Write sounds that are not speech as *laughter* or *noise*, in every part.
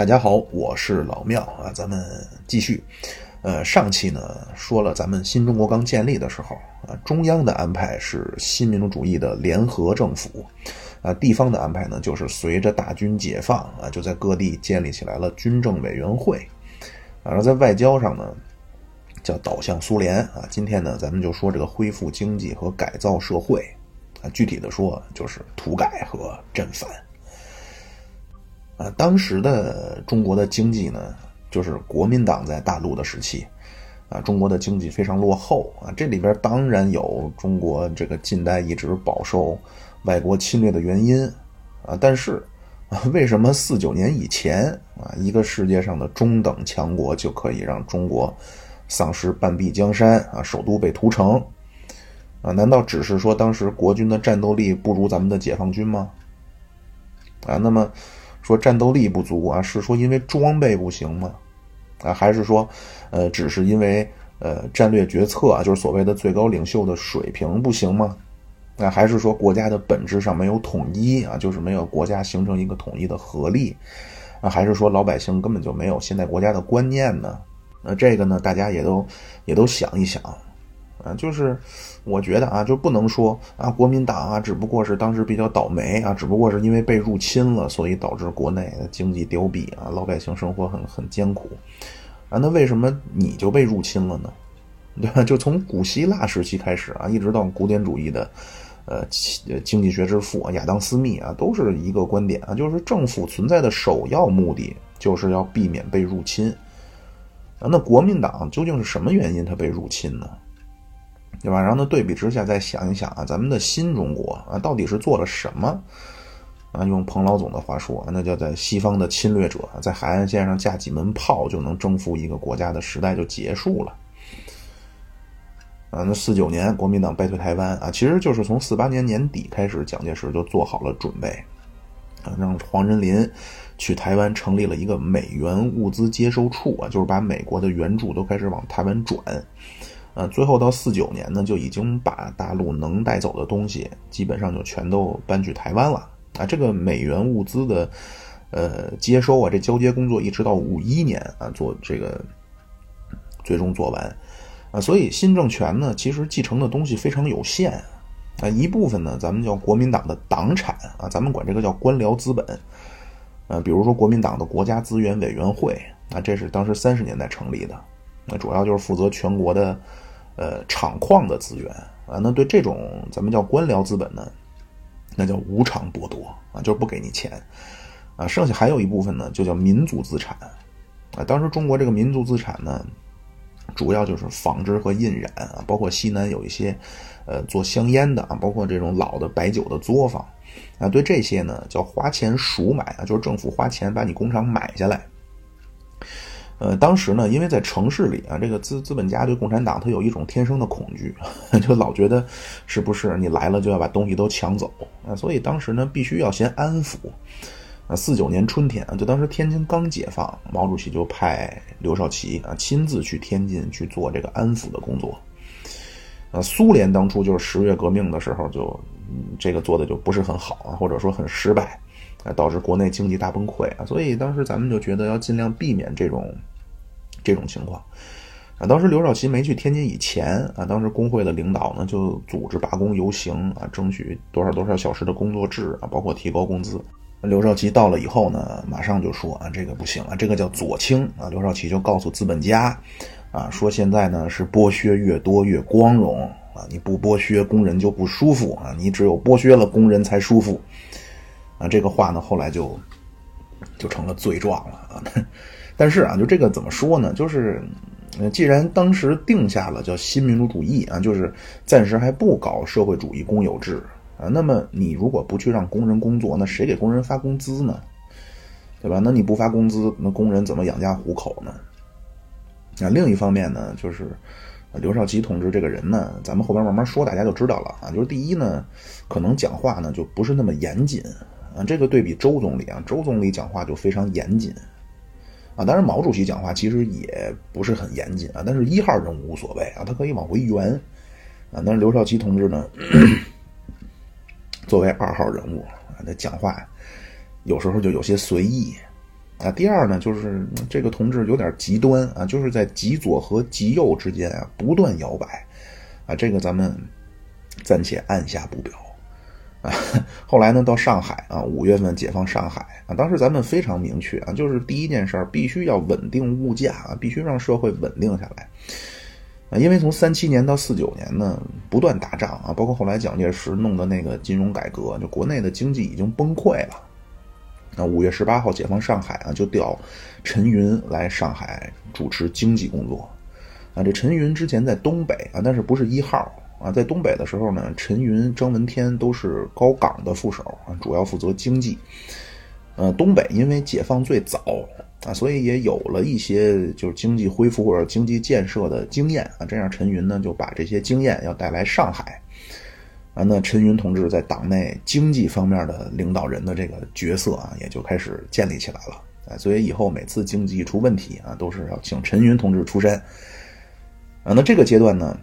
大家好，我是老庙啊，咱们继续。呃，上期呢说了，咱们新中国刚建立的时候啊，中央的安排是新民主主义的联合政府，啊，地方的安排呢就是随着大军解放啊，就在各地建立起来了军政委员会，啊，后在外交上呢叫导向苏联啊。今天呢，咱们就说这个恢复经济和改造社会啊，具体的说就是土改和镇反。啊，当时的中国的经济呢？就是国民党在大陆的时期，啊，中国的经济非常落后啊，这里边当然有中国这个近代一直饱受外国侵略的原因啊，但是啊，为什么四九年以前啊，一个世界上的中等强国就可以让中国丧失半壁江山啊，首都被屠城啊？难道只是说当时国军的战斗力不如咱们的解放军吗？啊，那么。说战斗力不足啊，是说因为装备不行吗？啊，还是说，呃，只是因为呃战略决策啊，就是所谓的最高领袖的水平不行吗？啊，还是说国家的本质上没有统一啊，就是没有国家形成一个统一的合力？啊，还是说老百姓根本就没有现代国家的观念呢？那这个呢，大家也都也都想一想。啊，就是我觉得啊，就不能说啊，国民党啊，只不过是当时比较倒霉啊，只不过是因为被入侵了，所以导致国内经济凋敝啊，老百姓生活很很艰苦啊。那为什么你就被入侵了呢？对吧？就从古希腊时期开始啊，一直到古典主义的呃经济学之父亚当·斯密啊，都是一个观点啊，就是政府存在的首要目的就是要避免被入侵啊。那国民党究竟是什么原因他被入侵呢？对吧？然后呢，对比之下再想一想啊，咱们的新中国啊，到底是做了什么？啊，用彭老总的话说，那叫在西方的侵略者在海岸线上架几门炮就能征服一个国家的时代就结束了。啊，那四九年国民党败退台湾啊，其实就是从四八年年底开始，蒋介石就做好了准备，啊，让黄仁林去台湾成立了一个美元物资接收处啊，就是把美国的援助都开始往台湾转。呃，最后到四九年呢，就已经把大陆能带走的东西基本上就全都搬去台湾了啊。这个美元物资的呃接收啊，这交接工作一直到五一年啊做这个最终做完啊。所以新政权呢，其实继承的东西非常有限啊。一部分呢，咱们叫国民党的党产啊，咱们管这个叫官僚资本呃，比如说国民党的国家资源委员会啊，这是当时三十年代成立的。那主要就是负责全国的，呃，厂矿的资源啊。那对这种咱们叫官僚资本呢，那叫无偿剥夺啊，就是不给你钱啊。剩下还有一部分呢，就叫民族资产啊。当时中国这个民族资产呢，主要就是纺织和印染啊，包括西南有一些，呃，做香烟的啊，包括这种老的白酒的作坊啊。对这些呢，叫花钱赎买啊，就是政府花钱把你工厂买下来。呃，当时呢，因为在城市里啊，这个资资本家对共产党他有一种天生的恐惧，*laughs* 就老觉得是不是你来了就要把东西都抢走啊？所以当时呢，必须要先安抚。啊，四九年春天啊，就当时天津刚解放，毛主席就派刘少奇啊亲自去天津去做这个安抚的工作。啊，苏联当初就是十月革命的时候就这个做的就不是很好啊，或者说很失败，啊，导致国内经济大崩溃啊，所以当时咱们就觉得要尽量避免这种。这种情况，啊，当时刘少奇没去天津以前啊，当时工会的领导呢就组织罢工游行啊，争取多少多少小时的工作制啊，包括提高工资。刘少奇到了以后呢，马上就说啊，这个不行啊，这个叫左倾啊。刘少奇就告诉资本家，啊，说现在呢是剥削越多越光荣啊，你不剥削工人就不舒服啊，你只有剥削了工人才舒服啊。这个话呢后来就就成了罪状了啊。*laughs* 但是啊，就这个怎么说呢？就是，既然当时定下了叫新民主主义啊，就是暂时还不搞社会主义公有制啊，那么你如果不去让工人工作，那谁给工人发工资呢？对吧？那你不发工资，那工人怎么养家糊口呢？啊，另一方面呢，就是刘少奇同志这个人呢，咱们后边慢慢说，大家就知道了啊。就是第一呢，可能讲话呢就不是那么严谨啊，这个对比周总理啊，周总理讲话就非常严谨。啊，当然毛主席讲话其实也不是很严谨啊，但是一号人物无所谓啊，他可以往回圆啊。但是刘少奇同志呢，*coughs* 作为二号人物啊，他讲话有时候就有些随意啊。第二呢，就是这个同志有点极端啊，就是在极左和极右之间啊不断摇摆啊。这个咱们暂且按下不表啊。*laughs* 后来呢，到上海啊，五月份解放上海啊，当时咱们非常明确啊，就是第一件事儿必须要稳定物价啊，必须让社会稳定下来。啊，因为从三七年到四九年呢，不断打仗啊，包括后来蒋介石弄的那个金融改革，就国内的经济已经崩溃了。那五月十八号解放上海啊，就调陈云来上海主持经济工作。啊，这陈云之前在东北啊，但是不是一号啊，在东北的时候呢，陈云、张闻天都是高岗的副手啊，主要负责经济。呃，东北因为解放最早。啊，所以也有了一些就是经济恢复或者经济建设的经验啊，这样陈云呢就把这些经验要带来上海，啊，那陈云同志在党内经济方面的领导人的这个角色啊，也就开始建立起来了啊，所以以后每次经济出问题啊，都是要请陈云同志出山，啊，那这个阶段呢，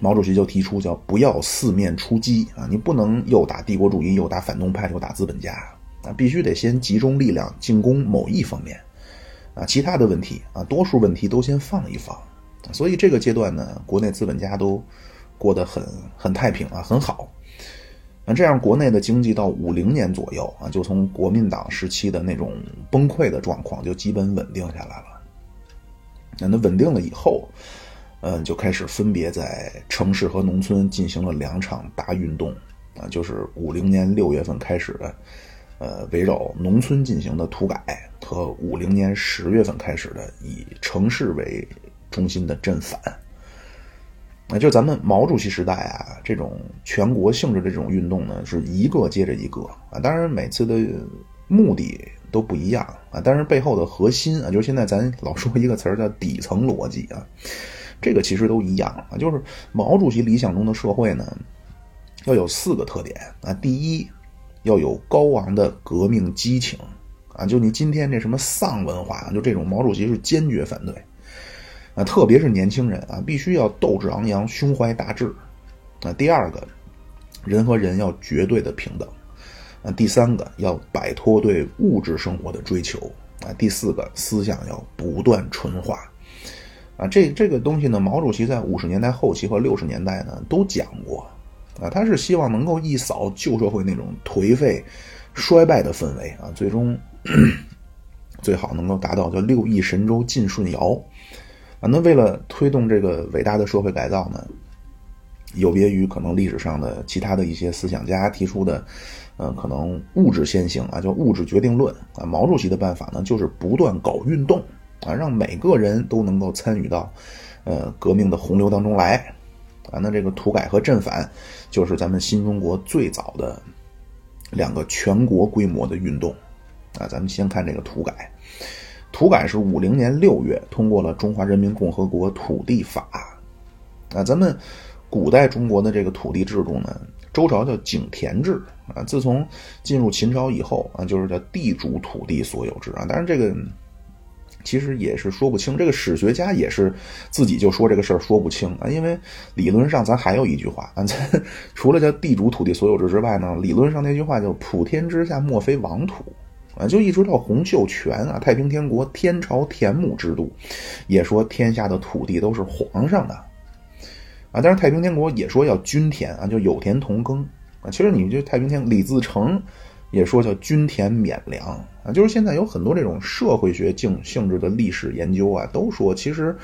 毛主席就提出叫不要四面出击啊，你不能又打帝国主义，又打反动派，又打资本家。啊，必须得先集中力量进攻某一方面，啊，其他的问题啊，多数问题都先放一放。所以这个阶段呢，国内资本家都过得很很太平啊，很好。那这样国内的经济到五零年左右啊，就从国民党时期的那种崩溃的状况就基本稳定下来了。那那稳定了以后，嗯，就开始分别在城市和农村进行了两场大运动啊，就是五零年六月份开始的。呃，围绕农村进行的土改和五零年十月份开始的以城市为中心的镇反，那就咱们毛主席时代啊，这种全国性质的这种运动呢，是一个接着一个啊。当然每次的目的都不一样啊，但是背后的核心啊，就是现在咱老说一个词儿叫底层逻辑啊，这个其实都一样啊。就是毛主席理想中的社会呢，要有四个特点啊，第一。要有高昂的革命激情，啊，就你今天这什么丧文化，就这种毛主席是坚决反对，啊，特别是年轻人啊，必须要斗志昂扬，胸怀大志，啊，第二个，人和人要绝对的平等，啊，第三个要摆脱对物质生活的追求，啊，第四个思想要不断纯化，啊，这这个东西呢，毛主席在五十年代后期和六十年代呢都讲过。啊，他是希望能够一扫旧社会那种颓废、衰败的氛围啊，最终最好能够达到叫六亿神州尽舜尧啊。那为了推动这个伟大的社会改造呢，有别于可能历史上的其他的一些思想家提出的，呃，可能物质先行啊，叫物质决定论啊。毛主席的办法呢，就是不断搞运动啊，让每个人都能够参与到呃革命的洪流当中来。啊，那这个土改和镇反，就是咱们新中国最早的两个全国规模的运动。啊，咱们先看这个土改。土改是五零年六月通过了《中华人民共和国土地法》。啊，咱们古代中国的这个土地制度呢，周朝叫井田制。啊，自从进入秦朝以后啊，就是叫地主土地所有制。啊，当然这个。其实也是说不清，这个史学家也是自己就说这个事儿说不清啊，因为理论上咱还有一句话啊，咱 *laughs* 除了叫地主土地所有制之外呢，理论上那句话叫普天之下莫非王土啊，就一直到洪秀全啊，太平天国天朝田亩制度，也说天下的土地都是皇上的啊，但是太平天国也说要均田啊，就有田同耕啊，其实你就太平天李自成。也说叫均田免粮啊，就是现在有很多这种社会学性性质的历史研究啊，都说其实，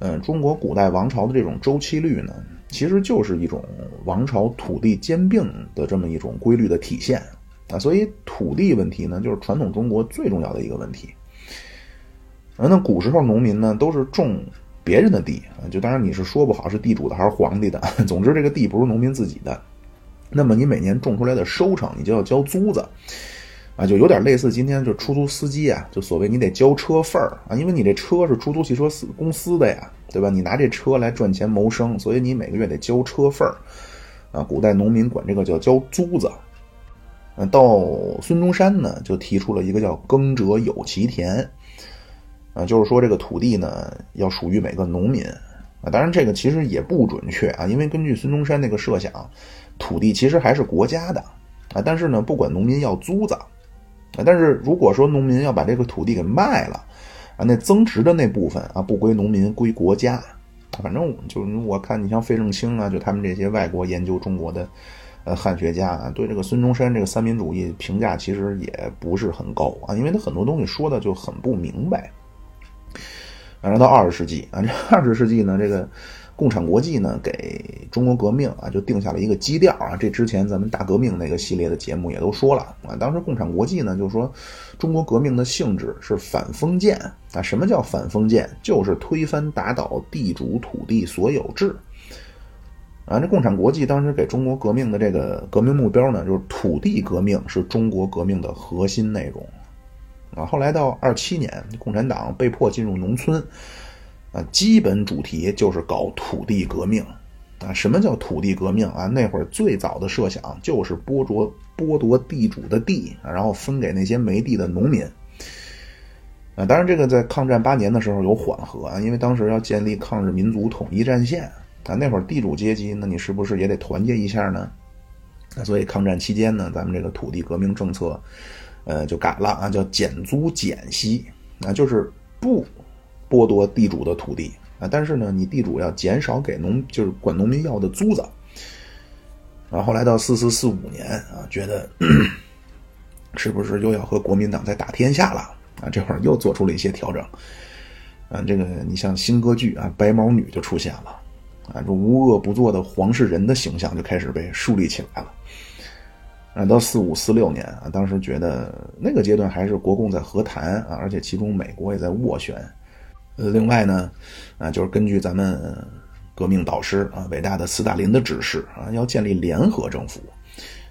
嗯，中国古代王朝的这种周期率呢，其实就是一种王朝土地兼并的这么一种规律的体现啊，所以土地问题呢，就是传统中国最重要的一个问题。那古时候农民呢，都是种别人的地啊，就当然你是说不好是地主的还是皇帝的，*laughs* 总之这个地不是农民自己的。那么你每年种出来的收成，你就要交租子，啊，就有点类似今天就出租司机啊，就所谓你得交车份儿啊，因为你这车是出租汽车司公司的呀，对吧？你拿这车来赚钱谋生，所以你每个月得交车份儿，啊，古代农民管这个叫交租子。嗯，到孙中山呢，就提出了一个叫“耕者有其田”，啊，就是说这个土地呢要属于每个农民。啊，当然这个其实也不准确啊，因为根据孙中山那个设想，土地其实还是国家的啊。但是呢，不管农民要租子啊但是如果说农民要把这个土地给卖了，啊，那增值的那部分啊，不归农民，归国家。反正就是我看，你像费正清啊，就他们这些外国研究中国的呃汉学家啊，对这个孙中山这个三民主义评价其实也不是很高啊，因为他很多东西说的就很不明白。然后到二十世纪啊，这二十世纪呢，这个。共产国际呢，给中国革命啊，就定下了一个基调啊。这之前咱们大革命那个系列的节目也都说了啊。当时共产国际呢，就说中国革命的性质是反封建啊。什么叫反封建？就是推翻打倒地主土地所有制啊。这共产国际当时给中国革命的这个革命目标呢，就是土地革命是中国革命的核心内容啊。后来到二七年，共产党被迫进入农村。啊，基本主题就是搞土地革命，啊，什么叫土地革命啊？那会儿最早的设想就是剥夺剥夺地主的地，然后分给那些没地的农民。啊，当然这个在抗战八年的时候有缓和啊，因为当时要建立抗日民族统一战线啊，那会儿地主阶级，那你是不是也得团结一下呢？啊，所以抗战期间呢，咱们这个土地革命政策，呃，就改了啊，叫减租减息，啊，就是不。剥夺地主的土地啊，但是呢，你地主要减少给农，就是管农民要的租子。然后来到四四四五年啊，觉得是不是又要和国民党在打天下了啊？这会儿又做出了一些调整啊。这个你像新歌剧啊，白毛女就出现了啊，这无恶不作的黄世仁的形象就开始被树立起来了。啊，到四五四六年啊，当时觉得那个阶段还是国共在和谈啊，而且其中美国也在斡旋。呃，另外呢，啊，就是根据咱们革命导师啊，伟大的斯大林的指示啊，要建立联合政府，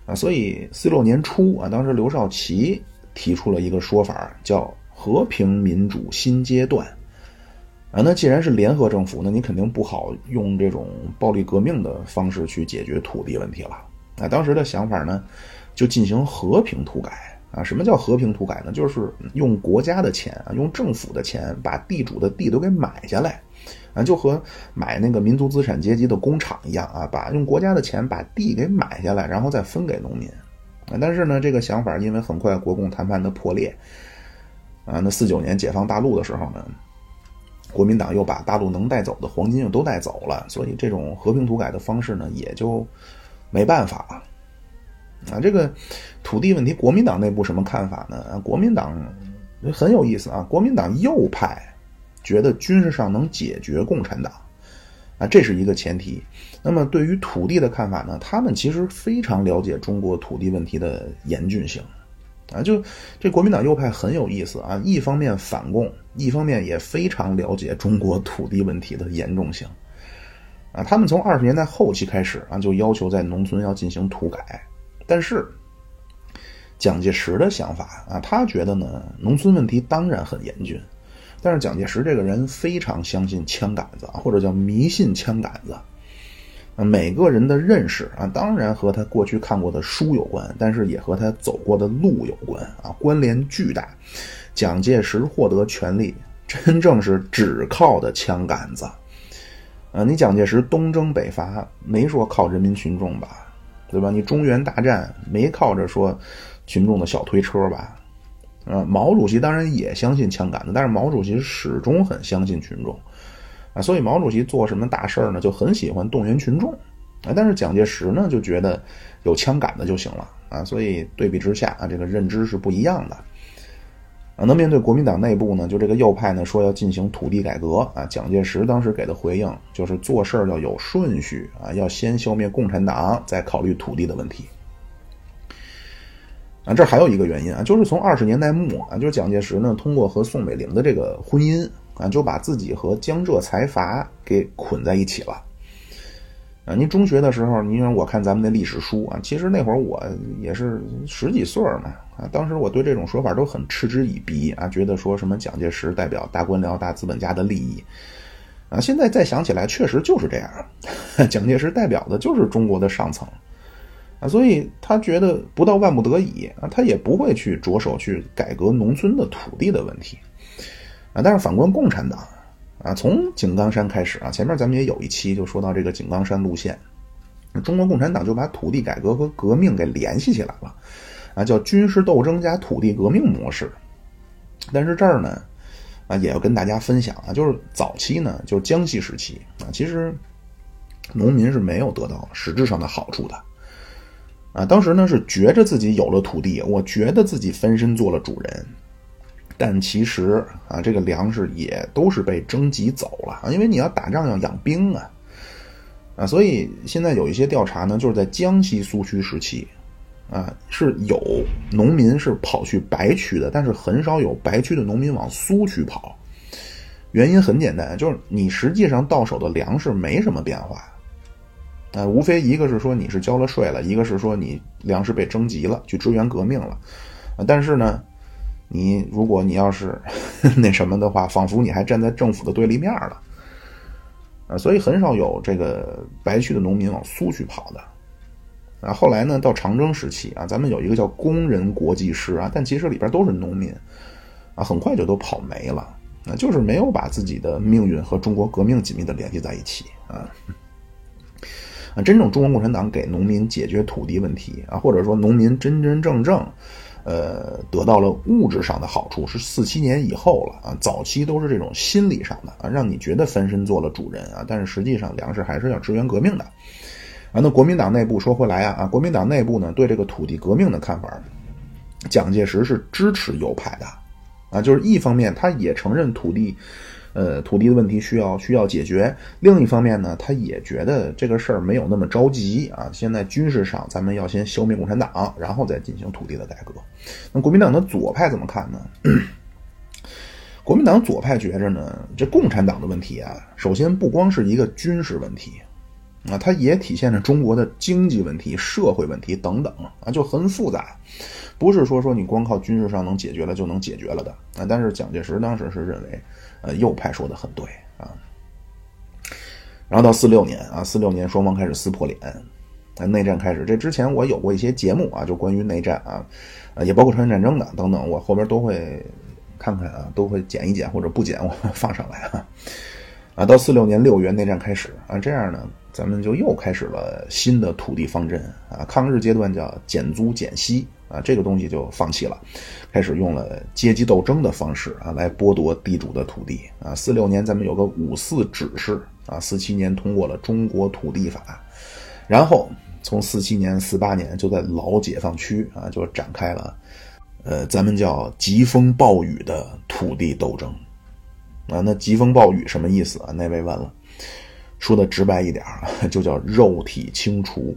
啊，所以四六年初啊，当时刘少奇提出了一个说法，叫和平民主新阶段，啊，那既然是联合政府，那你肯定不好用这种暴力革命的方式去解决土地问题了，啊，当时的想法呢，就进行和平土改。啊，什么叫和平土改呢？就是用国家的钱啊，用政府的钱把地主的地都给买下来，啊，就和买那个民族资产阶级的工厂一样啊，把用国家的钱把地给买下来，然后再分给农民。啊，但是呢，这个想法因为很快国共谈判的破裂，啊，那四九年解放大陆的时候呢，国民党又把大陆能带走的黄金又都带走了，所以这种和平土改的方式呢，也就没办法了。啊，这个土地问题，国民党内部什么看法呢？啊，国民党很有意思啊。国民党右派觉得军事上能解决共产党，啊，这是一个前提。那么对于土地的看法呢？他们其实非常了解中国土地问题的严峻性，啊，就这国民党右派很有意思啊。一方面反共，一方面也非常了解中国土地问题的严重性，啊，他们从二十年代后期开始啊，就要求在农村要进行土改。但是，蒋介石的想法啊，他觉得呢，农村问题当然很严峻，但是蒋介石这个人非常相信枪杆子，或者叫迷信枪杆子。啊每个人的认识啊，当然和他过去看过的书有关，但是也和他走过的路有关啊，关联巨大。蒋介石获得权力，真正是只靠的枪杆子。啊，你蒋介石东征北伐，没说靠人民群众吧？对吧？你中原大战没靠着说群众的小推车吧？啊，毛主席当然也相信枪杆子，但是毛主席始终很相信群众啊，所以毛主席做什么大事呢，就很喜欢动员群众啊。但是蒋介石呢，就觉得有枪杆子就行了啊。所以对比之下啊，这个认知是不一样的。啊，那面对国民党内部呢，就这个右派呢说要进行土地改革啊，蒋介石当时给的回应就是做事要有顺序啊，要先消灭共产党，再考虑土地的问题。啊，这还有一个原因啊，就是从二十年代末啊，就是蒋介石呢通过和宋美龄的这个婚姻啊，就把自己和江浙财阀给捆在一起了。啊，您中学的时候，您让我看咱们的历史书啊，其实那会儿我也是十几岁嘛，啊，当时我对这种说法都很嗤之以鼻啊，觉得说什么蒋介石代表大官僚、大资本家的利益，啊，现在再想起来，确实就是这样，*laughs* 蒋介石代表的就是中国的上层，啊，所以他觉得不到万不得已啊，他也不会去着手去改革农村的土地的问题，啊，但是反观共产党。啊，从井冈山开始啊，前面咱们也有一期就说到这个井冈山路线，中国共产党就把土地改革和革命给联系起来了。啊，叫军事斗争加土地革命模式。但是这儿呢，啊，也要跟大家分享啊，就是早期呢，就是江西时期啊，其实农民是没有得到实质上的好处的。啊，当时呢是觉着自己有了土地，我觉得自己翻身做了主人，但其实啊，这个粮食也都是被征集走了，因为你要打仗要养兵啊，啊，所以现在有一些调查呢，就是在江西苏区时期，啊，是有农民是跑去白区的，但是很少有白区的农民往苏区跑，原因很简单，就是你实际上到手的粮食没什么变化。啊，无非一个是说你是交了税了，一个是说你粮食被征集了，去支援革命了。但是呢，你如果你要是 *laughs* 那什么的话，仿佛你还站在政府的对立面了。啊，所以很少有这个白区的农民往苏区跑的。啊，后来呢，到长征时期啊，咱们有一个叫工人国际师啊，但其实里边都是农民。啊，很快就都跑没了。啊，就是没有把自己的命运和中国革命紧密的联系在一起啊。啊，真正中国共产党给农民解决土地问题啊，或者说农民真真正正，呃，得到了物质上的好处，是四七年以后了啊。早期都是这种心理上的啊，让你觉得翻身做了主人啊，但是实际上粮食还是要支援革命的啊。那国民党内部说回来啊啊，国民党内部呢对这个土地革命的看法，蒋介石是支持右派的啊，就是一方面他也承认土地。呃，土地的问题需要需要解决。另一方面呢，他也觉得这个事儿没有那么着急啊。现在军事上，咱们要先消灭共产党，然后再进行土地的改革。那国民党的左派怎么看呢？*coughs* 国民党左派觉着呢，这共产党的问题啊，首先不光是一个军事问题啊，它也体现着中国的经济问题、社会问题等等啊，就很复杂，不是说说你光靠军事上能解决了就能解决了的啊。但是蒋介石当时是认为。呃，右派说的很对啊。然后到四六年啊，四六年双方开始撕破脸，啊，内战开始。这之前我有过一些节目啊，就关于内战啊，啊，也包括朝鲜战争的等等，我后边都会看看啊，都会剪一剪或者不剪，我放上来啊。啊，到四六年六月内战开始啊，这样呢，咱们就又开始了新的土地方针啊，抗日阶段叫减租减息。啊，这个东西就放弃了，开始用了阶级斗争的方式啊，来剥夺地主的土地啊。四六年咱们有个五四指示啊，四七年通过了中国土地法，然后从四七年、四八年就在老解放区啊，就展开了，呃，咱们叫疾风暴雨的土地斗争啊。那疾风暴雨什么意思啊？那位问了，说的直白一点 *laughs* 就叫肉体清除。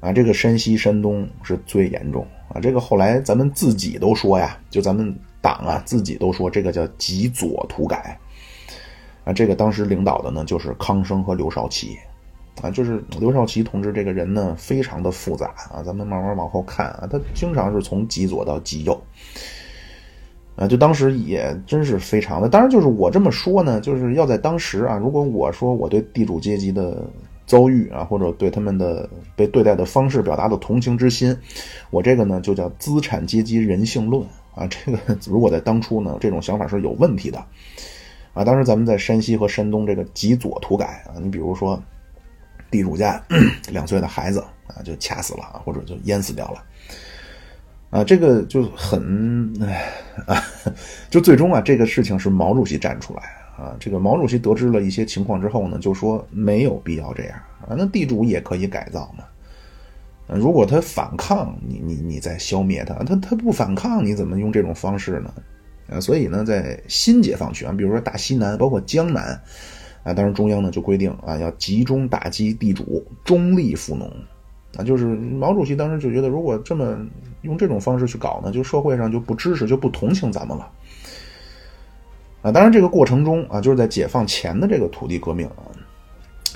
啊，这个山西、山东是最严重啊！这个后来咱们自己都说呀，就咱们党啊自己都说这个叫极左土改啊。这个当时领导的呢就是康生和刘少奇啊，就是刘少奇同志这个人呢非常的复杂啊，咱们慢慢往后看啊，他经常是从极左到极右啊，就当时也真是非常的。当然，就是我这么说呢，就是要在当时啊，如果我说我对地主阶级的。遭遇啊，或者对他们的被对待的方式表达的同情之心，我这个呢就叫资产阶级人性论啊。这个 *laughs* 如果在当初呢，这种想法是有问题的啊。当时咱们在山西和山东这个极左土改啊，你比如说地主家 *clears throat* 两岁的孩子啊就掐死了啊，或者就淹死掉了啊，这个就很哎啊，就最终啊这个事情是毛主席站出来。啊，这个毛主席得知了一些情况之后呢，就说没有必要这样啊。那地主也可以改造嘛。如果他反抗，你你你再消灭他，他他不反抗，你怎么用这种方式呢？啊，所以呢，在新解放区啊，比如说大西南，包括江南啊，当然中央呢就规定啊，要集中打击地主，中立富农啊。就是毛主席当时就觉得，如果这么用这种方式去搞呢，就社会上就不支持，就不同情咱们了。啊，当然，这个过程中啊，就是在解放前的这个土地革命啊，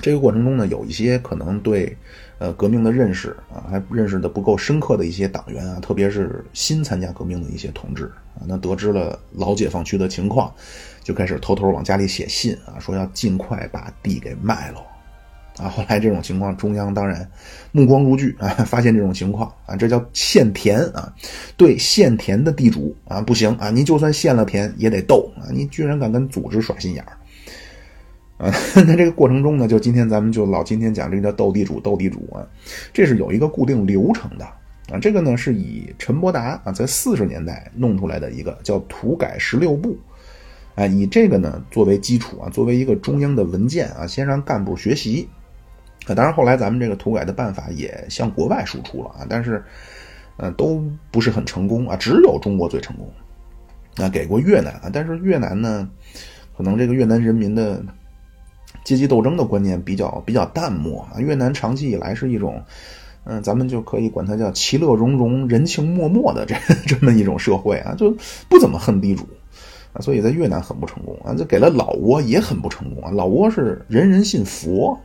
这个过程中呢，有一些可能对呃革命的认识啊，还认识的不够深刻的一些党员啊，特别是新参加革命的一些同志啊，那得知了老解放区的情况，就开始偷偷往家里写信啊，说要尽快把地给卖了。啊，后来这种情况，中央当然目光如炬啊，发现这种情况啊，这叫限田啊，对限田的地主啊不行啊，你就算限了田也得斗啊，你居然敢跟组织耍心眼儿啊！*laughs* 那这个过程中呢，就今天咱们就老今天讲这个叫斗地主，斗地主啊，这是有一个固定流程的啊，这个呢是以陈伯达啊在四十年代弄出来的一个叫土改十六部，啊，以这个呢作为基础啊，作为一个中央的文件啊，先让干部学习。当然后来咱们这个土改的办法也向国外输出了啊，但是，呃，都不是很成功啊，只有中国最成功。啊，给过越南啊，但是越南呢，可能这个越南人民的阶级斗争的观念比较比较淡漠啊。越南长期以来是一种，嗯，咱们就可以管它叫其乐融融、人情脉脉的这 *laughs* 这么一种社会啊，就不怎么恨地主啊，所以在越南很不成功啊。这给了老挝也很不成功啊，老挝是人人信佛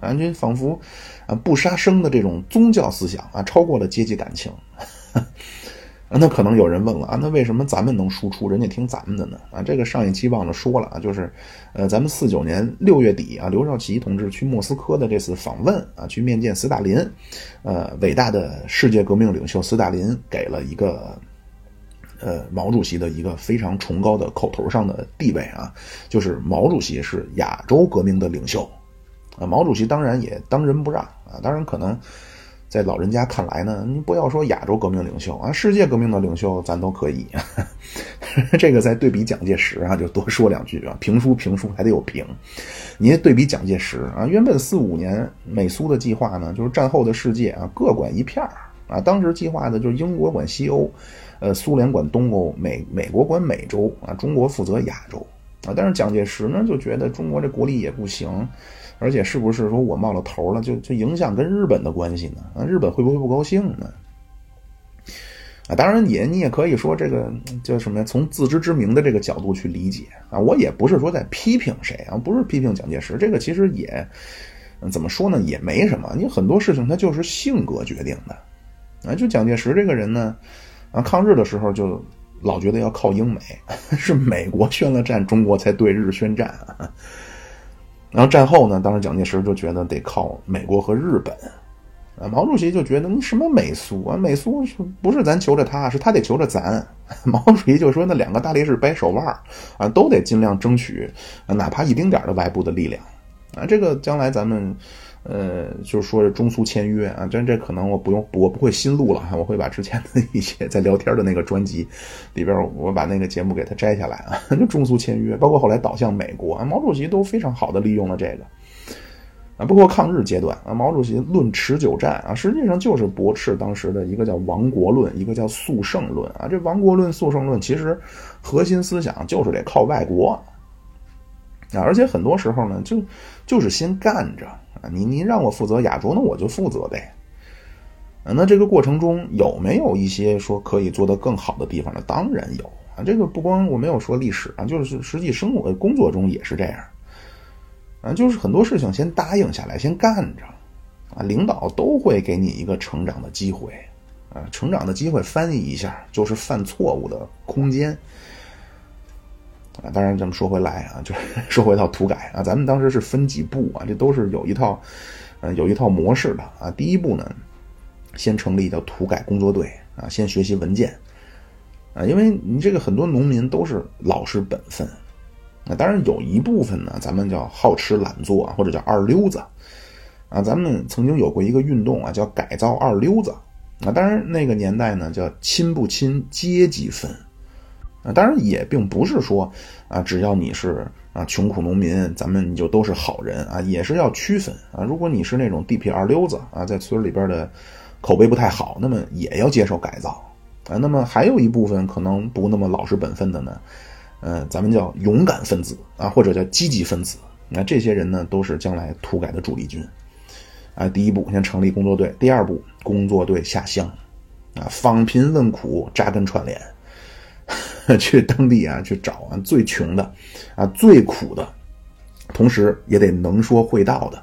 啊，就仿佛啊不杀生的这种宗教思想啊，超过了阶级感情。*laughs* 啊，那可能有人问了啊，那为什么咱们能输出，人家听咱们的呢？啊，这个上一期忘了说了啊，就是，呃，咱们四九年六月底啊，刘少奇同志去莫斯科的这次访问啊，去面见斯大林，呃，伟大的世界革命领袖斯大林给了一个，呃，毛主席的一个非常崇高的口头上的地位啊，就是毛主席是亚洲革命的领袖，啊，毛主席当然也当仁不让啊，当然可能。在老人家看来呢，你不要说亚洲革命领袖啊，世界革命的领袖咱都可以。*laughs* 这个再对比蒋介石啊，就多说两句啊。评书评书还得有评，你对比蒋介石啊，原本四五年美苏的计划呢，就是战后的世界啊，各管一片儿啊。当时计划的就是英国管西欧，呃，苏联管东欧，美美国管美洲啊，中国负责亚洲啊。但是蒋介石呢，就觉得中国这国力也不行。而且是不是说我冒了头了，就就影响跟日本的关系呢？啊，日本会不会不高兴呢？啊，当然也你也可以说这个叫什么呀？从自知之明的这个角度去理解啊。我也不是说在批评谁啊，不是批评蒋介石，这个其实也怎么说呢？也没什么。你很多事情他就是性格决定的啊。就蒋介石这个人呢，啊，抗日的时候就老觉得要靠英美，*laughs* 是美国宣了战，中国才对日宣战啊。然后战后呢，当时蒋介石就觉得得靠美国和日本，啊，毛主席就觉得你什么美苏啊，美苏是不是咱求着他，是他得求着咱。*laughs* 毛主席就说那两个大力士掰手腕啊，都得尽量争取，哪怕一丁点的外部的力量，啊，这个将来咱们。呃，就是说中苏签约啊，真这可能我不用，我不会新录了哈，我会把之前的一些在聊天的那个专辑里边，我把那个节目给它摘下来啊。就 *laughs* 中苏签约，包括后来倒向美国啊，毛主席都非常好的利用了这个啊。包括抗日阶段啊，毛主席论持久战啊，实际上就是驳斥当时的一个叫亡国论，一个叫速胜论啊。这亡国论、速胜论其实核心思想就是得靠外国啊，而且很多时候呢，就就是先干着。啊，你你让我负责亚洲，那我就负责呗。那这个过程中有没有一些说可以做得更好的地方呢？当然有啊。这个不光我没有说历史啊，就是实际生活工作中也是这样。啊，就是很多事情先答应下来，先干着。啊，领导都会给你一个成长的机会。啊，成长的机会翻译一下就是犯错误的空间。啊，当然，咱们说回来啊，就 *laughs* 说回到土改啊，咱们当时是分几步啊，这都是有一套，呃，有一套模式的啊。第一步呢，先成立叫土改工作队啊，先学习文件啊，因为你这个很多农民都是老实本分啊，当然有一部分呢，咱们叫好吃懒做或者叫二流子啊。咱们曾经有过一个运动啊，叫改造二流子啊，当然那个年代呢，叫亲不亲阶级分。当然也并不是说啊，只要你是啊穷苦农民，咱们你就都是好人啊，也是要区分啊。如果你是那种地痞二流子啊，在村里边的口碑不太好，那么也要接受改造啊。那么还有一部分可能不那么老实本分的呢，呃，咱们叫勇敢分子啊，或者叫积极分子。那这些人呢，都是将来土改的主力军啊。第一步先成立工作队，第二步工作队下乡啊，访贫问苦，扎根串联。*laughs* 去当地啊，去找啊最穷的，啊最苦的，同时也得能说会道的，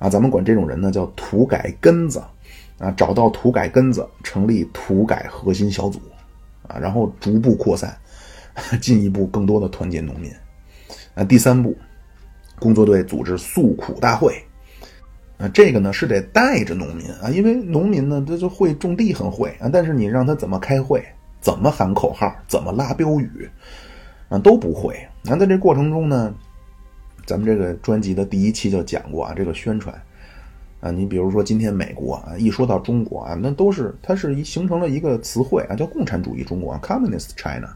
啊，咱们管这种人呢叫土改根子，啊，找到土改根子，成立土改核心小组，啊，然后逐步扩散，*laughs* 进一步更多的团结农民，啊，第三步，工作队组织诉苦大会，啊，这个呢是得带着农民啊，因为农民呢他就会种地很会啊，但是你让他怎么开会？怎么喊口号？怎么拉标语？啊，都不会。那在这过程中呢，咱们这个专辑的第一期就讲过啊，这个宣传，啊，你比如说今天美国啊，一说到中国啊，那都是它是一形成了一个词汇啊，叫共产主义中国 （Communist China）。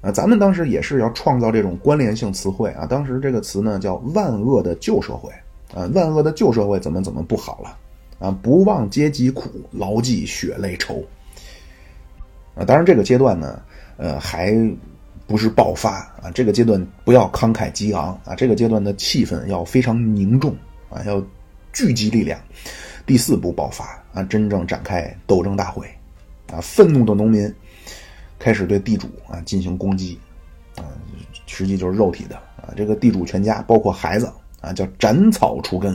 啊，咱们当时也是要创造这种关联性词汇啊。当时这个词呢叫“万恶的旧社会”啊，万恶的旧社会怎么怎么不好了啊？不忘阶级苦，牢记血泪仇。啊，当然这个阶段呢，呃，还不是爆发啊。这个阶段不要慷慨激昂啊，这个阶段的气氛要非常凝重啊，要。聚集力量，第四步爆发啊，真正展开斗争大会啊！愤怒的农民开始对地主啊进行攻击啊，实际就是肉体的啊，这个地主全家包括孩子啊，叫斩草除根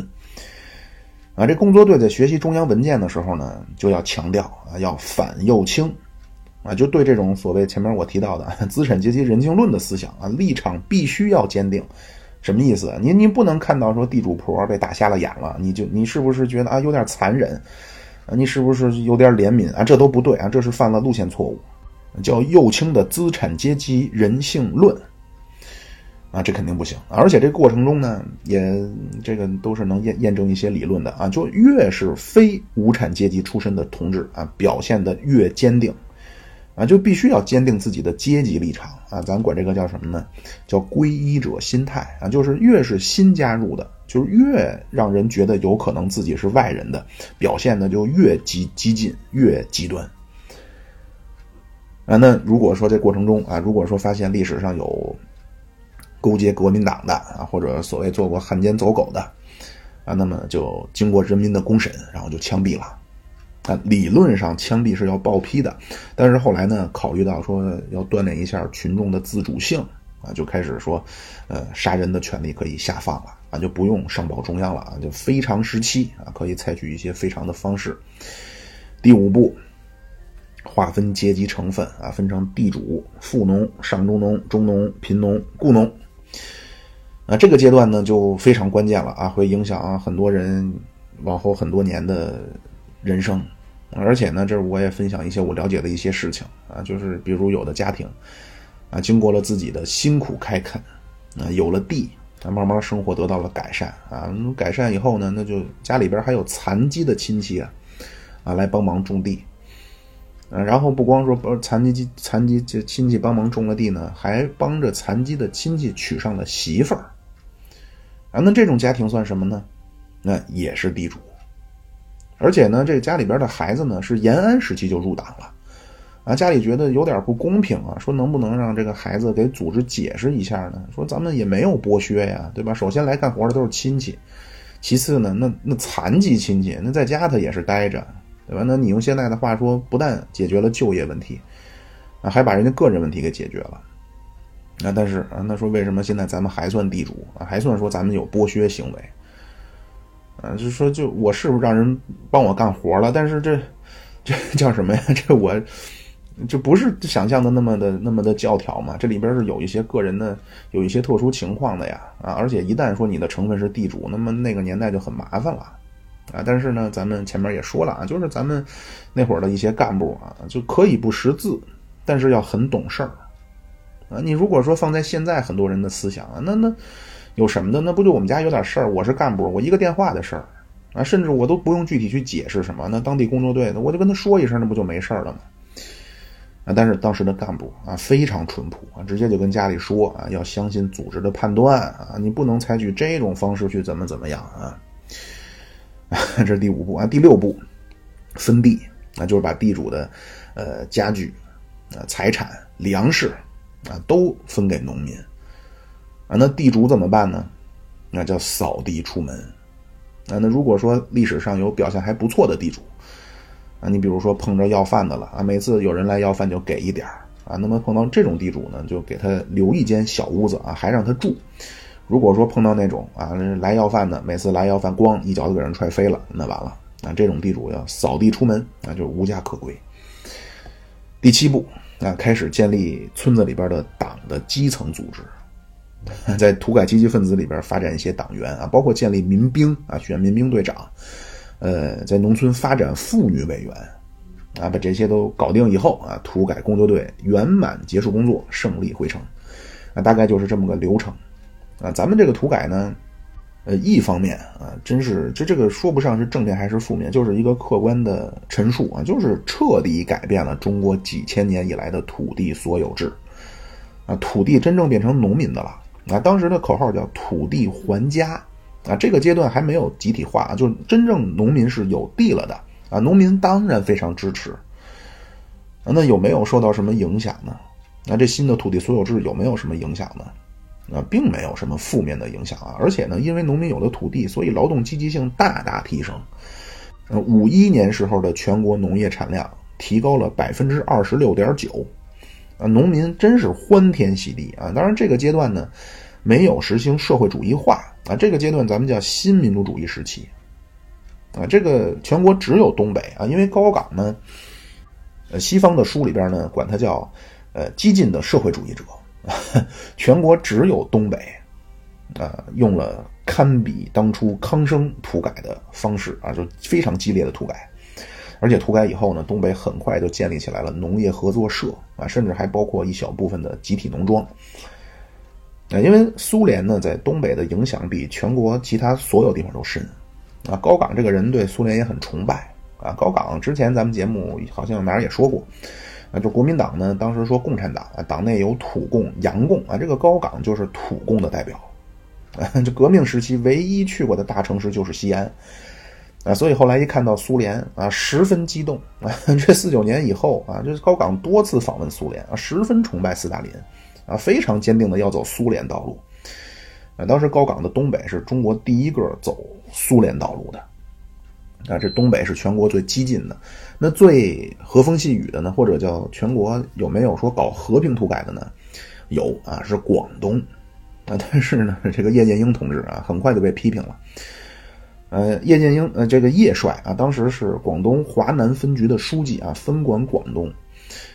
啊！这工作队在学习中央文件的时候呢，就要强调啊，要反右倾啊，就对这种所谓前面我提到的资产阶级人性论的思想啊，立场必须要坚定。什么意思？您您不能看到说地主婆被打瞎了眼了，你就你是不是觉得啊有点残忍？啊，你是不是有点怜悯啊？这都不对啊，这是犯了路线错误，叫右倾的资产阶级人性论啊，这肯定不行。而且这过程中呢，也这个都是能验验证一些理论的啊，就越是非无产阶级出身的同志啊，表现的越坚定。啊，就必须要坚定自己的阶级立场啊！咱管这个叫什么呢？叫皈依者心态啊！就是越是新加入的，就是越让人觉得有可能自己是外人的，表现的就越激激进、越极端。啊，那如果说这过程中啊，如果说发现历史上有勾结国民党的啊，或者所谓做过汉奸走狗的啊，那么就经过人民的公审，然后就枪毙了。啊，理论上枪毙是要报批的，但是后来呢，考虑到说要锻炼一下群众的自主性啊，就开始说，呃，杀人的权利可以下放了啊，就不用上报中央了啊，就非常时期啊，可以采取一些非常的方式。第五步，划分阶级成分啊，分成地主、富农、上中农、中农、贫农、雇农。啊，这个阶段呢就非常关键了啊，会影响很多人往后很多年的。人生，而且呢，这我也分享一些我了解的一些事情啊，就是比如有的家庭啊，经过了自己的辛苦开垦啊，有了地啊，慢慢生活得到了改善啊，改善以后呢，那就家里边还有残疾的亲戚啊，啊来帮忙种地，啊，然后不光说不残疾残疾这亲戚帮忙种了地呢，还帮着残疾的亲戚娶上了媳妇儿啊，那这种家庭算什么呢？那也是地主。而且呢，这家里边的孩子呢是延安时期就入党了，啊，家里觉得有点不公平啊，说能不能让这个孩子给组织解释一下呢？说咱们也没有剥削呀，对吧？首先来干活的都是亲戚，其次呢，那那残疾亲戚那在家他也是待着，对吧？那你用现在的话说，不但解决了就业问题，啊，还把人家个人问题给解决了，啊，但是啊，那说为什么现在咱们还算地主啊？还算说咱们有剥削行为？啊，就是说，就我是不是让人帮我干活了？但是这，这叫什么呀？*laughs* 这我，这不是想象的那么的那么的教条嘛？这里边是有一些个人的，有一些特殊情况的呀。啊，而且一旦说你的成分是地主，那么那个年代就很麻烦了。啊，但是呢，咱们前面也说了啊，就是咱们那会儿的一些干部啊，就可以不识字，但是要很懂事儿。啊，你如果说放在现在很多人的思想啊，那那。有什么的？那不就我们家有点事儿，我是干部，我一个电话的事儿，啊，甚至我都不用具体去解释什么。那当地工作队的，我就跟他说一声，那不就没事了吗？啊，但是当时的干部啊，非常淳朴啊，直接就跟家里说啊，要相信组织的判断啊，你不能采取这种方式去怎么怎么样啊。*laughs* 这是第五步啊，第六步，分地啊，就是把地主的呃家具、啊财产、粮食啊都分给农民。那地主怎么办呢？那叫扫地出门。啊，那如果说历史上有表现还不错的地主，啊，你比如说碰着要饭的了啊，每次有人来要饭就给一点啊，那么碰到这种地主呢，就给他留一间小屋子啊，还让他住。如果说碰到那种啊来要饭的，每次来要饭咣一脚就给人踹飞了，那完了啊，这种地主要扫地出门啊，就无家可归。第七步啊，开始建立村子里边的党的基层组织。*laughs* 在土改积极分子里边发展一些党员啊，包括建立民兵啊，选民兵队长，呃，在农村发展妇女委员，啊，把这些都搞定以后啊，土改工作队圆满结束工作，胜利回城，啊，大概就是这么个流程，啊，咱们这个土改呢，呃，一方面啊，真是这这个说不上是正面还是负面，就是一个客观的陈述啊，就是彻底改变了中国几千年以来的土地所有制，啊，土地真正变成农民的了啊。当时的口号叫“土地还家”，啊，这个阶段还没有集体化，就真正农民是有地了的啊。农民当然非常支持，那有没有受到什么影响呢？那这新的土地所有制有没有什么影响呢？啊，并没有什么负面的影响啊，而且呢，因为农民有了土地，所以劳动积极性大大提升。呃，五一年时候的全国农业产量提高了百分之二十六点九，啊，农民真是欢天喜地啊！当然，这个阶段呢，没有实行社会主义化啊，这个阶段咱们叫新民主主义时期。啊，这个全国只有东北啊，因为高岗呢，呃，西方的书里边呢，管它叫呃激进的社会主义者。*laughs* 全国只有东北，啊，用了堪比当初康生土改的方式啊，就非常激烈的土改，而且土改以后呢，东北很快就建立起来了农业合作社啊，甚至还包括一小部分的集体农庄。啊，因为苏联呢在东北的影响比全国其他所有地方都深，啊，高岗这个人对苏联也很崇拜啊。高岗之前咱们节目好像哪儿也说过。啊，就国民党呢，当时说共产党啊，党内有土共、洋共啊，这个高岗就是土共的代表，啊，这革命时期唯一去过的大城市就是西安，啊，所以后来一看到苏联啊，十分激动啊，这四九年以后啊，这高岗多次访问苏联啊，十分崇拜斯大林，啊，非常坚定的要走苏联道路，啊，当时高岗的东北是中国第一个走苏联道路的。啊，这东北是全国最激进的，那最和风细雨的呢，或者叫全国有没有说搞和平土改的呢？有啊，是广东啊，但是呢，这个叶剑英同志啊，很快就被批评了。呃，叶剑英呃，这个叶帅啊，当时是广东华南分局的书记啊，分管广东，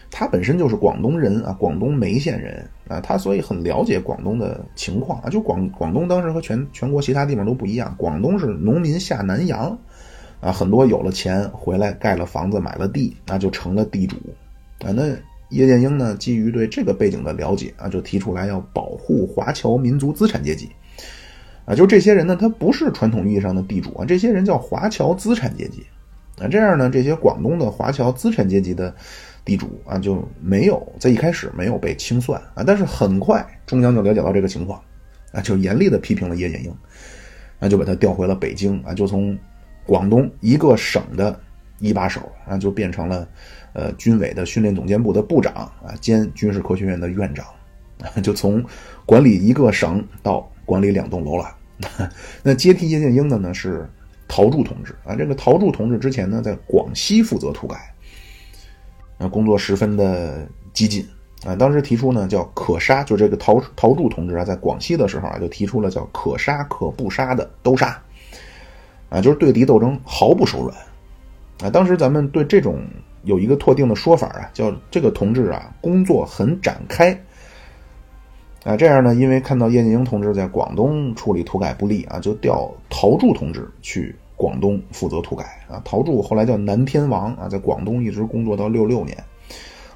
他本身就是广东人啊，广东梅县人啊，他所以很了解广东的情况啊，就广广东当时和全全国其他地方都不一样，广东是农民下南洋。啊，很多有了钱回来盖了房子买了地，那就成了地主。啊，那叶剑英呢，基于对这个背景的了解啊，就提出来要保护华侨民族资产阶级。啊，就这些人呢，他不是传统意义上的地主啊，这些人叫华侨资产阶级。啊，这样呢，这些广东的华侨资产阶级的地主啊，就没有在一开始没有被清算啊，但是很快中央就了解到这个情况，啊，就严厉的批评了叶剑英，啊，就把他调回了北京啊，就从。广东一个省的一把手啊，就变成了，呃，军委的训练总监部的部长啊，兼军事科学院的院长，就从管理一个省到管理两栋楼了。*laughs* 那接替叶剑英的呢是陶铸同志。啊，这个陶铸同志之前呢在广西负责土改，啊，工作十分的激进。啊，当时提出呢叫可杀，就这个陶陶铸同志啊，在广西的时候啊，就提出了叫可杀可不杀的都杀。啊，就是对敌斗争毫不手软，啊，当时咱们对这种有一个特定的说法啊，叫这个同志啊工作很展开，啊，这样呢，因为看到叶剑英同志在广东处理土改不力啊，就调陶铸同志去广东负责土改啊，陶铸后来叫南天王啊，在广东一直工作到六六年，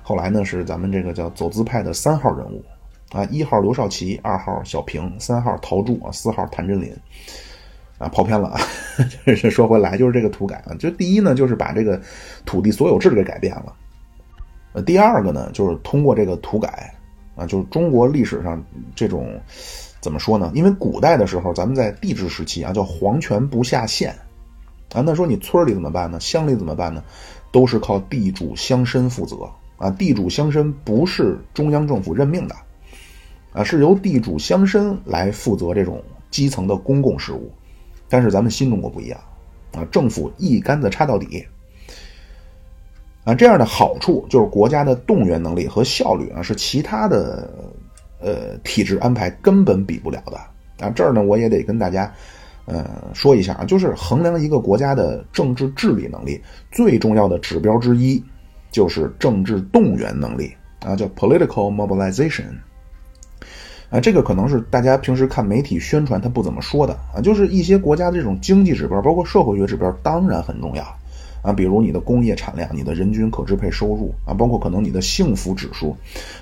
后来呢是咱们这个叫走资派的三号人物啊，一号刘少奇，二号小平，三号陶铸啊，四号谭震林。啊，跑偏了啊！*laughs* 是说回来，就是这个土改啊，就第一呢，就是把这个土地所有制给改变了。呃，第二个呢，就是通过这个土改啊，就是中国历史上这种怎么说呢？因为古代的时候，咱们在帝制时期啊，叫皇权不下县啊。那说你村里怎么办呢？乡里怎么办呢？都是靠地主乡绅负责啊。地主乡绅不是中央政府任命的啊，是由地主乡绅来负责这种基层的公共事务。但是咱们新中国不一样，啊，政府一竿子插到底，啊，这样的好处就是国家的动员能力和效率啊，是其他的呃体制安排根本比不了的啊。这儿呢，我也得跟大家呃说一下啊，就是衡量一个国家的政治治理能力最重要的指标之一，就是政治动员能力啊，叫 political mobilization。啊，这个可能是大家平时看媒体宣传他不怎么说的啊，就是一些国家的这种经济指标，包括社会学指标，当然很重要啊，比如你的工业产量、你的人均可支配收入啊，包括可能你的幸福指数。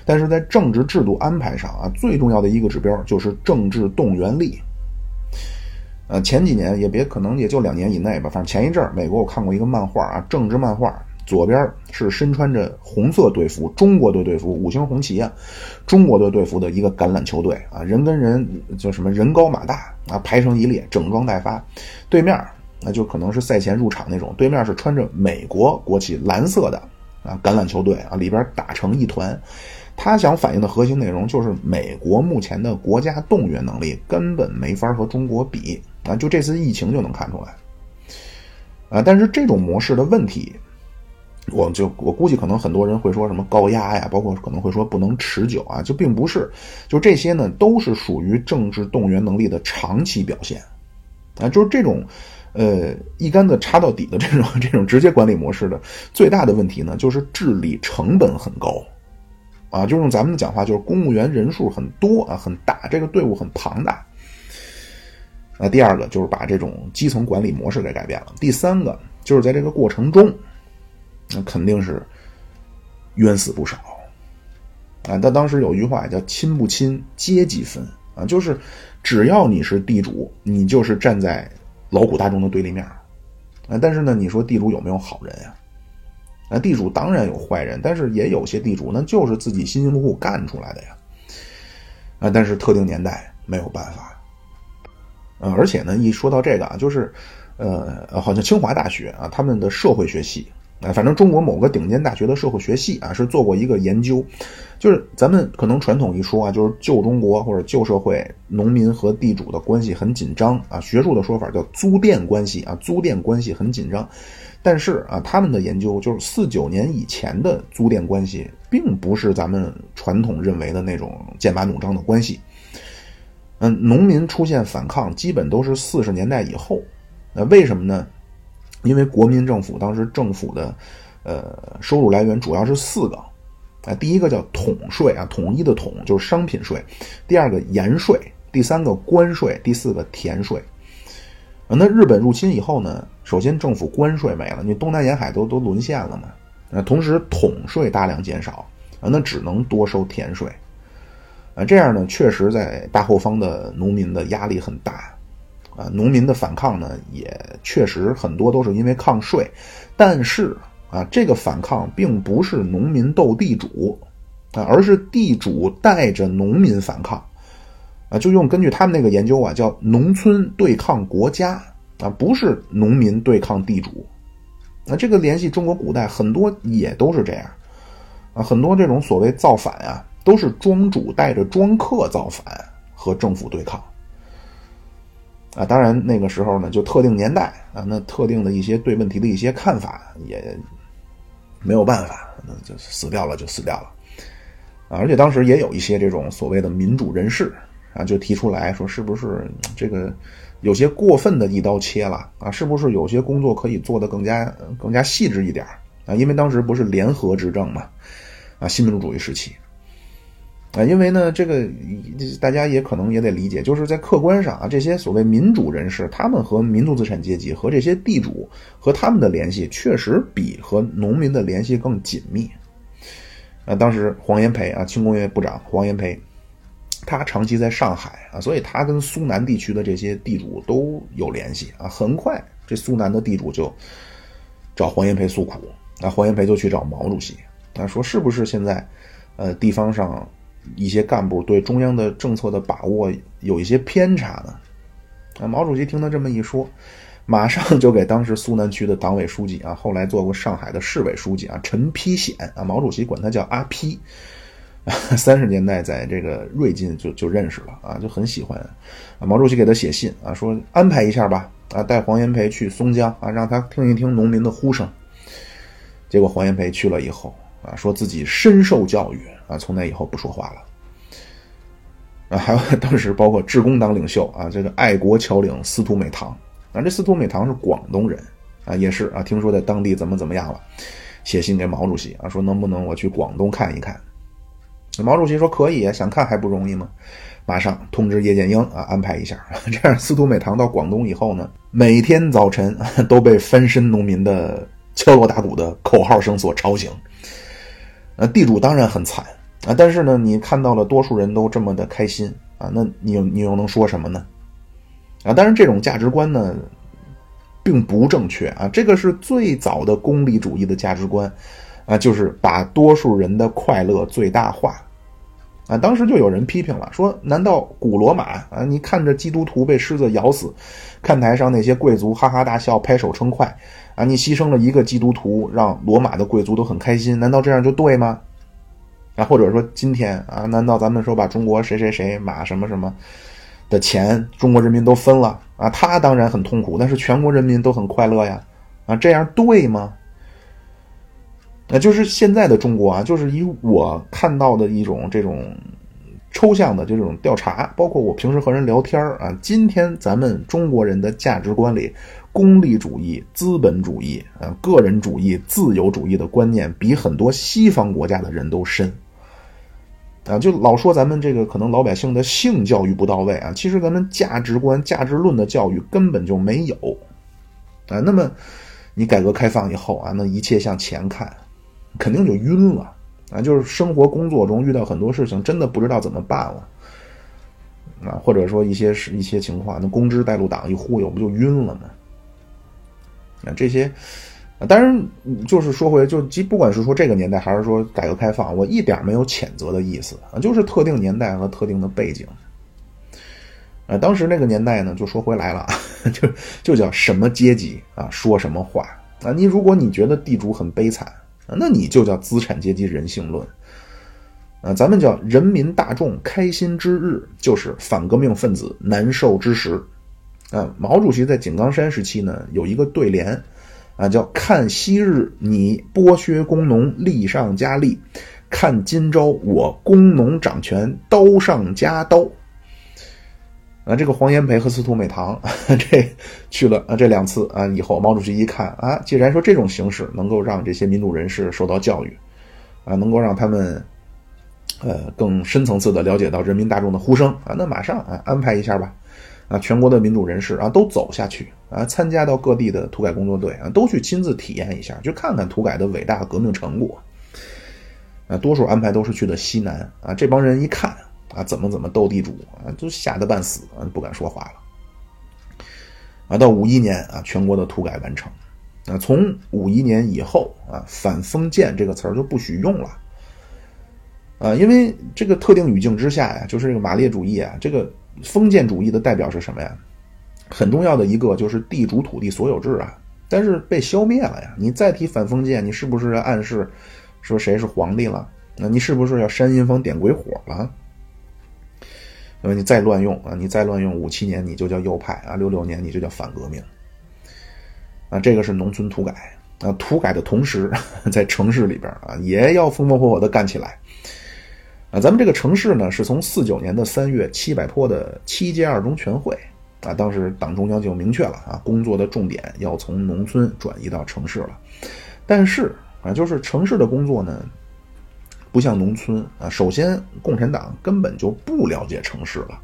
但是在政治制度安排上啊，最重要的一个指标就是政治动员力呃，前几年也别可能也就两年以内吧，反正前一阵儿美国我看过一个漫画啊，政治漫画，左边是身穿着红色队服，中国队队服，五星红旗啊，中国队队服的一个橄榄球队啊，人跟人叫什么人高马大啊，排成一列，整装待发，对面那就可能是赛前入场那种，对面是穿着美国国旗蓝色的啊橄榄球队啊，里边打成一团。他想反映的核心内容就是美国目前的国家动员能力根本没法和中国比啊！就这次疫情就能看出来啊！但是这种模式的问题，我就我估计可能很多人会说什么高压呀，包括可能会说不能持久啊，就并不是，就这些呢都是属于政治动员能力的长期表现啊！就是这种呃一竿子插到底的这种这种直接管理模式的最大的问题呢，就是治理成本很高。啊，就用咱们的讲话，就是公务员人数很多啊，很大，这个队伍很庞大。那第二个就是把这种基层管理模式给改变了。第三个就是在这个过程中，那肯定是冤死不少啊。他当时有一句话叫“亲不亲，阶级分”啊，就是只要你是地主，你就是站在劳苦大众的对立面啊。但是呢，你说地主有没有好人呀？那地主当然有坏人，但是也有些地主那就是自己辛辛苦苦干出来的呀。啊，但是特定年代没有办法。呃，而且呢，一说到这个啊，就是，呃，好像清华大学啊，他们的社会学系，啊，反正中国某个顶尖大学的社会学系啊，是做过一个研究，就是咱们可能传统一说啊，就是旧中国或者旧社会，农民和地主的关系很紧张啊，学术的说法叫租佃关系啊，租佃关系很紧张。但是啊，他们的研究就是四九年以前的租佃关系，并不是咱们传统认为的那种剑拔弩张的关系。嗯，农民出现反抗，基本都是四十年代以后。那为什么呢？因为国民政府当时政府的呃收入来源主要是四个啊，第一个叫统税啊，统一的统就是商品税；第二个盐税；第三个关税；第四个田税。啊那日本入侵以后呢？首先政府关税没了，你东南沿海都都沦陷了嘛。那同时统税大量减少啊，那只能多收田税啊。这样呢，确实在大后方的农民的压力很大啊。农民的反抗呢，也确实很多都是因为抗税。但是啊，这个反抗并不是农民斗地主啊，而是地主带着农民反抗。啊，就用根据他们那个研究啊，叫农村对抗国家啊，不是农民对抗地主。那这个联系中国古代很多也都是这样啊，很多这种所谓造反啊，都是庄主带着庄客造反和政府对抗啊。当然那个时候呢，就特定年代啊，那特定的一些对问题的一些看法也没有办法，那就死掉了就死掉了啊。而且当时也有一些这种所谓的民主人士。啊，就提出来说，是不是这个有些过分的一刀切了啊？是不是有些工作可以做得更加更加细致一点啊？因为当时不是联合执政嘛，啊，新民主主义时期啊，因为呢，这个大家也可能也得理解，就是在客观上啊，这些所谓民主人士，他们和民族资产阶级和这些地主和他们的联系，确实比和农民的联系更紧密。啊，当时黄炎培啊，轻工业部长黄炎培。他长期在上海啊，所以他跟苏南地区的这些地主都有联系啊。很快，这苏南的地主就找黄炎培诉苦，那黄炎培就去找毛主席，他说：“是不是现在，呃，地方上一些干部对中央的政策的把握有一些偏差呢？”啊，毛主席听他这么一说，马上就给当时苏南区的党委书记啊，*laughs* 后来做过上海的市委书记啊，陈丕显啊，毛主席管他叫阿丕。*laughs* 三十年代在这个瑞金就就认识了啊，就很喜欢。毛主席给他写信啊，说安排一下吧，啊，带黄炎培去松江啊，让他听一听农民的呼声。结果黄炎培去了以后啊，说自己深受教育啊，从那以后不说话了。啊，还有 *laughs* 当时包括致公党领袖啊，这个爱国侨领司徒美堂啊，这司徒美堂是广东人啊，也是啊，听说在当地怎么怎么样了，写信给毛主席啊，说能不能我去广东看一看。毛主席说：“可以，想看还不容易吗？马上通知叶剑英啊，安排一下。*laughs* 这样，司徒美堂到广东以后呢，每天早晨 *laughs* 都被翻身农民的敲锣打鼓的口号声所吵醒。呃，地主当然很惨啊，但是呢，你看到了多数人都这么的开心啊，那你你又能说什么呢？啊。当然，这种价值观呢，并不正确啊。这个是最早的功利主义的价值观啊，就是把多数人的快乐最大化啊。当时就有人批评了，说：难道古罗马啊？你看着基督徒被狮子咬死，看台上那些贵族哈哈大笑、拍手称快啊？你牺牲了一个基督徒，让罗马的贵族都很开心，难道这样就对吗？啊，或者说今天啊，难道咱们说把中国谁谁谁马什么什么的钱，中国人民都分了啊？他当然很痛苦，但是全国人民都很快乐呀！啊，这样对吗？那就是现在的中国啊，就是以我看到的一种这种抽象的这种调查，包括我平时和人聊天啊，今天咱们中国人的价值观里，功利主义、资本主义啊、个人主义、自由主义的观念，比很多西方国家的人都深。啊，就老说咱们这个可能老百姓的性教育不到位啊，其实咱们价值观、价值论的教育根本就没有啊。那么你改革开放以后啊，那一切向前看，肯定就晕了啊。就是生活工作中遇到很多事情，真的不知道怎么办了啊，或者说一些是一些情况，那公知带路党一忽悠，不就晕了吗？啊，这些。当然，就是说回，就即不管是说这个年代，还是说改革开放，我一点没有谴责的意思啊，就是特定年代和特定的背景。呃，当时那个年代呢，就说回来了，*laughs* 就就叫什么阶级啊，说什么话啊。你如果你觉得地主很悲惨啊，那你就叫资产阶级人性论啊。咱们叫人民大众开心之日，就是反革命分子难受之时啊。毛主席在井冈山时期呢，有一个对联。啊，叫看昔日你剥削工农，利上加利；看今朝我工农掌权，刀上加刀。啊，这个黄炎培和司徒美堂 *laughs* 这去了啊，这两次啊，以后毛主席一看啊，既然说这种形式能够让这些民主人士受到教育，啊，能够让他们呃更深层次的了解到人民大众的呼声啊，那马上啊安排一下吧。啊，全国的民主人士啊，都走下去啊，参加到各地的土改工作队啊，都去亲自体验一下，去看看土改的伟大革命成果。啊，多数安排都是去的西南啊，这帮人一看啊，怎么怎么斗地主啊，都吓得半死，不敢说话了。啊，到五一年啊，全国的土改完成。啊，从五一年以后啊，反封建这个词儿就不许用了。啊，因为这个特定语境之下呀，就是这个马列主义啊，这个。封建主义的代表是什么呀？很重要的一个就是地主土地所有制啊，但是被消灭了呀。你再提反封建，你是不是暗示说谁是皇帝了？那你是不是要煽阴风点鬼火了？那么你再乱用啊，你再乱用，五七年你就叫右派啊，六六年你就叫反革命啊。这个是农村土改啊，土改的同时，*laughs* 在城市里边啊，也要风风火火的干起来。啊，咱们这个城市呢，是从四九年的三月七百坡的七届二中全会啊，当时党中央就明确了啊，工作的重点要从农村转移到城市了。但是啊，就是城市的工作呢，不像农村啊。首先，共产党根本就不了解城市了，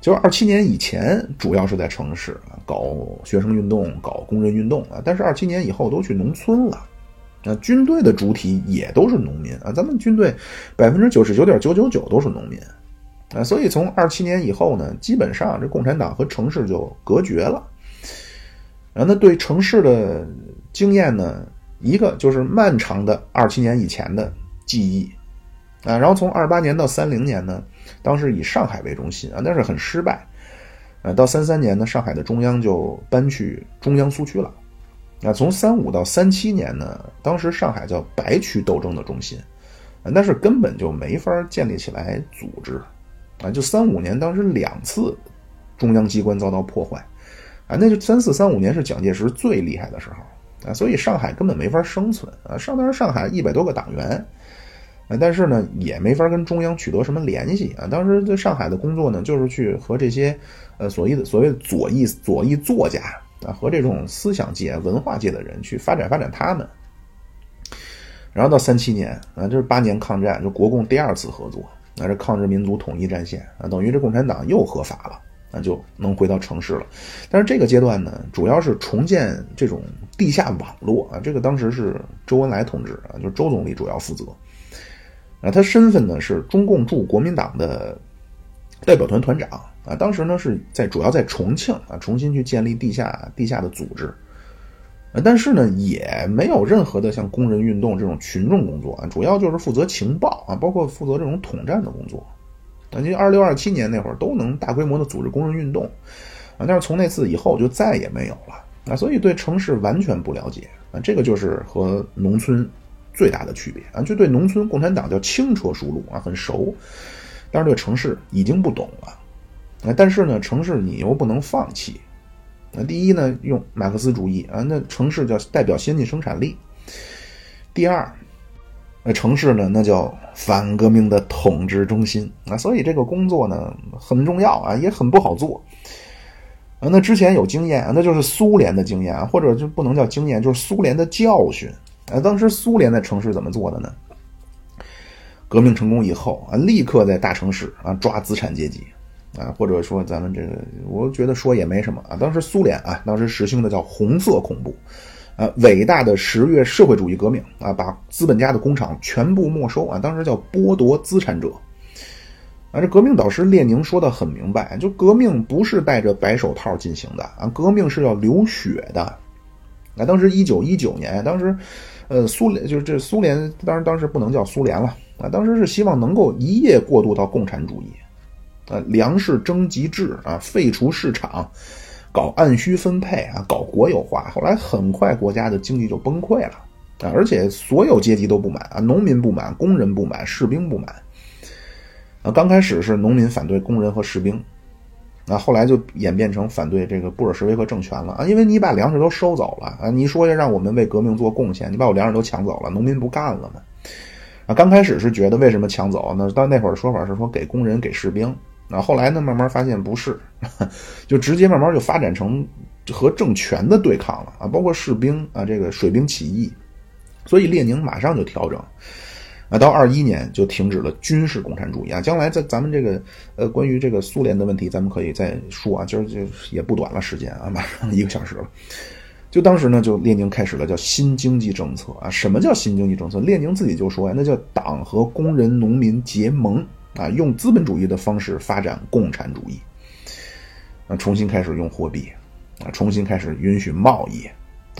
就是二七年以前主要是在城市啊搞学生运动、搞工人运动啊，但是二七年以后都去农村了。那军队的主体也都是农民啊，咱们军队百分之九十九点九九九都是农民啊，所以从二七年以后呢，基本上这共产党和城市就隔绝了。然后那对城市的经验呢，一个就是漫长的二七年以前的记忆啊，然后从二八年到三零年呢，当时以上海为中心啊，但是很失败啊，到三三年呢，上海的中央就搬去中央苏区了。那从三五到三七年呢，当时上海叫白区斗争的中心，但是根本就没法建立起来组织，啊，就三五年当时两次中央机关遭到破坏，啊，那就三四三五年是蒋介石最厉害的时候，啊，所以上海根本没法生存，啊，上当时上海一百多个党员，啊，但是呢也没法跟中央取得什么联系，啊，当时在上海的工作呢就是去和这些呃所谓的所谓的左翼左翼作家。啊，和这种思想界、文化界的人去发展发展他们，然后到三七年啊，就是八年抗战，就国共第二次合作，那这抗日民族统一战线啊，等于这共产党又合法了，那就能回到城市了。但是这个阶段呢，主要是重建这种地下网络啊，这个当时是周恩来同志啊，就是周总理主要负责啊，他身份呢是中共驻国民党的代表团团长啊，当时呢是在主要在重庆啊，重新去建立地下地下的组织，啊，但是呢也没有任何的像工人运动这种群众工作啊，主要就是负责情报啊，包括负责这种统战的工作。啊，就二六二七年那会儿都能大规模的组织工人运动，啊，但是从那次以后就再也没有了啊，所以对城市完全不了解啊，这个就是和农村最大的区别啊，就对农村共产党叫轻车熟路啊，很熟，但是对城市已经不懂了。啊，但是呢，城市你又不能放弃。那第一呢，用马克思主义啊，那城市叫代表先进生产力。第二，那城市呢，那叫反革命的统治中心啊，所以这个工作呢很重要啊，也很不好做。啊，那之前有经验啊，那就是苏联的经验啊，或者就不能叫经验，就是苏联的教训啊。当时苏联在城市怎么做的呢？革命成功以后啊，立刻在大城市啊抓资产阶级。啊，或者说咱们这个，我觉得说也没什么啊。当时苏联啊，当时实行的叫红色恐怖，啊，伟大的十月社会主义革命啊，把资本家的工厂全部没收啊，当时叫剥夺资产者。啊，这革命导师列宁说的很明白，就革命不是戴着白手套进行的啊，革命是要流血的。啊，当时一九一九年，当时，呃，苏联就是这苏联，当然当时不能叫苏联了啊，当时是希望能够一夜过渡到共产主义。啊，粮食征集制啊，废除市场，搞按需分配啊，搞国有化。后来很快国家的经济就崩溃了啊，而且所有阶级都不满啊，农民不满，工人不满，士兵不满。啊，刚开始是农民反对工人和士兵，啊，后来就演变成反对这个布尔什维克政权了啊，因为你把粮食都收走了啊，你说要让我们为革命做贡献，你把我粮食都抢走了，农民不干了吗？啊，刚开始是觉得为什么抢走？那到那会儿说法是说给工人给士兵。那后来呢？慢慢发现不是，*laughs* 就直接慢慢就发展成和政权的对抗了啊！包括士兵啊，这个水兵起义，所以列宁马上就调整啊，到二一年就停止了军事共产主义啊。将来在咱们这个呃关于这个苏联的问题，咱们可以再说啊。今儿就也不短了时间啊，马上一个小时了。就当时呢，就列宁开始了叫新经济政策啊。什么叫新经济政策？列宁自己就说呀，那叫党和工人农民结盟。啊，用资本主义的方式发展共产主义，啊，重新开始用货币，啊，重新开始允许贸易，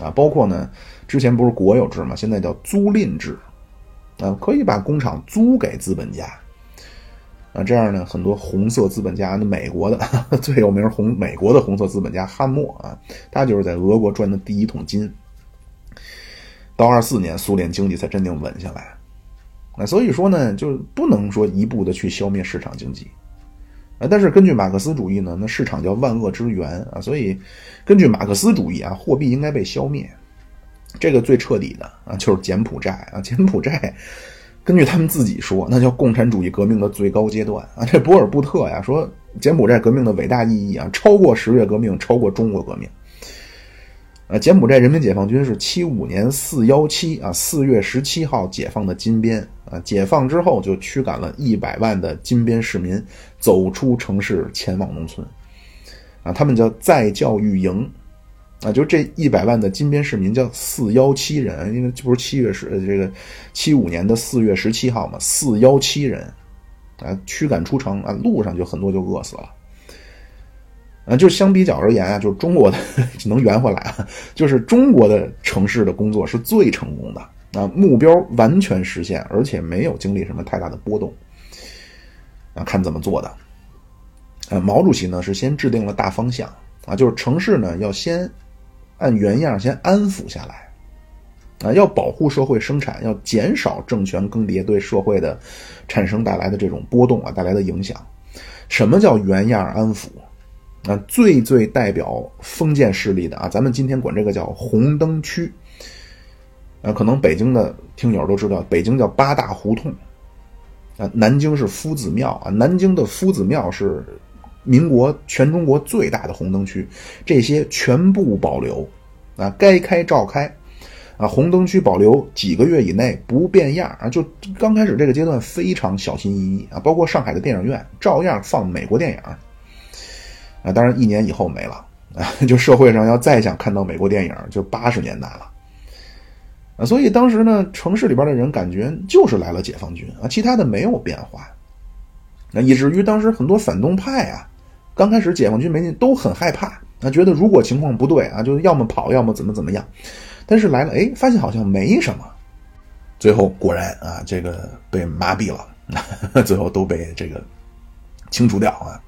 啊，包括呢，之前不是国有制嘛，现在叫租赁制，啊，可以把工厂租给资本家，啊，这样呢，很多红色资本家，那美国的 *laughs* 最有名红美国的红色资本家汉默啊，他就是在俄国赚的第一桶金，到二四年，苏联经济才真正稳下来。那所以说呢，就不能说一步的去消灭市场经济，啊，但是根据马克思主义呢，那市场叫万恶之源啊，所以根据马克思主义啊，货币应该被消灭，这个最彻底的啊，就是柬埔寨啊，柬埔寨根据他们自己说，那叫共产主义革命的最高阶段。啊，这博尔布特呀说，柬埔寨革命的伟大意义啊，超过十月革命，超过中国革命。呃，柬埔寨人民解放军是七五年四幺七啊，四月十七号解放的金边啊，解放之后就驱赶了一百万的金边市民走出城市，前往农村，啊，他们叫再教育营，啊，就这一百万的金边市民叫四幺七人，因为这不是七月十这个七五年的四月十七号嘛，四幺七人，啊，驱赶出城啊，路上就很多就饿死了。啊，就相比较而言啊，就是中国的 *laughs* 能圆回来啊，就是中国的城市的工作是最成功的啊，目标完全实现，而且没有经历什么太大的波动啊。看怎么做的？啊，毛主席呢是先制定了大方向啊，就是城市呢要先按原样先安抚下来啊，要保护社会生产，要减少政权更迭对社会的产生带来的这种波动啊带来的影响。什么叫原样安抚？啊，最最代表封建势力的啊，咱们今天管这个叫红灯区。啊，可能北京的听友都知道，北京叫八大胡同。啊，南京是夫子庙啊，南京的夫子庙是民国全中国最大的红灯区，这些全部保留。啊，该开照开。啊，红灯区保留几个月以内不变样啊，就刚开始这个阶段非常小心翼翼啊，包括上海的电影院照样放美国电影。啊，当然，一年以后没了啊！*laughs* 就社会上要再想看到美国电影，就八十年代了啊！所以当时呢，城市里边的人感觉就是来了解放军啊，其他的没有变化。那以至于当时很多反动派啊，刚开始解放军没进都很害怕啊，觉得如果情况不对啊，就要么跑，要么怎么怎么样。但是来了，哎，发现好像没什么。最后果然啊，这个被麻痹了，*laughs* 最后都被这个清除掉啊。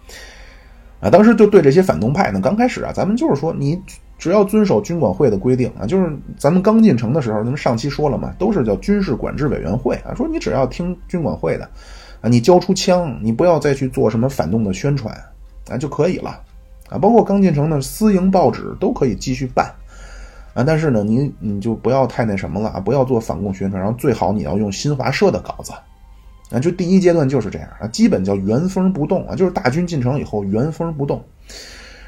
啊，当时就对这些反动派呢，刚开始啊，咱们就是说，你只要遵守军管会的规定啊，就是咱们刚进城的时候，咱们上期说了嘛，都是叫军事管制委员会啊，说你只要听军管会的啊，你交出枪，你不要再去做什么反动的宣传啊就可以了啊。包括刚进城的私营报纸都可以继续办啊，但是呢，你你就不要太那什么了啊，不要做反共宣传，然后最好你要用新华社的稿子。啊，就第一阶段就是这样啊，基本叫原封不动啊，就是大军进城以后原封不动，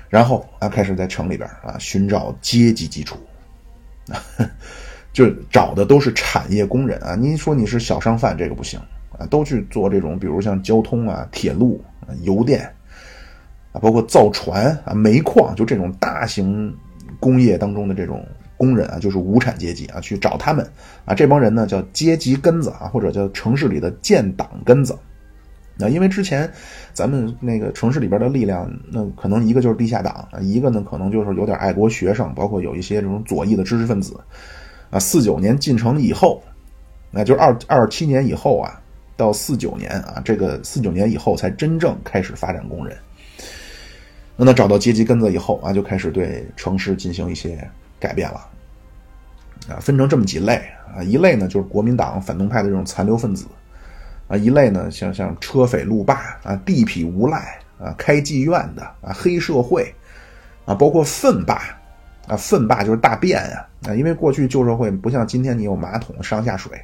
然后啊开始在城里边啊寻找阶级基础，啊 *laughs* 就找的都是产业工人啊。你说你是小商贩，这个不行啊，都去做这种，比如像交通啊、铁路啊、邮电啊，包括造船啊、煤矿，就这种大型工业当中的这种。工人啊，就是无产阶级啊，去找他们啊，这帮人呢叫阶级根子啊，或者叫城市里的建党根子。那因为之前咱们那个城市里边的力量，那可能一个就是地下党，一个呢可能就是有点爱国学生，包括有一些这种左翼的知识分子啊。四九年进城以后，那就二二七年以后啊，到四九年啊，这个四九年以后才真正开始发展工人。那他找到阶级根子以后啊，就开始对城市进行一些。改变了，啊，分成这么几类啊，一类呢就是国民党反动派的这种残留分子，啊，一类呢像像车匪路霸啊、地痞无赖啊、开妓院的啊、黑社会啊，包括粪霸啊，粪霸就是大便啊啊，因为过去旧社会不像今天你有马桶上下水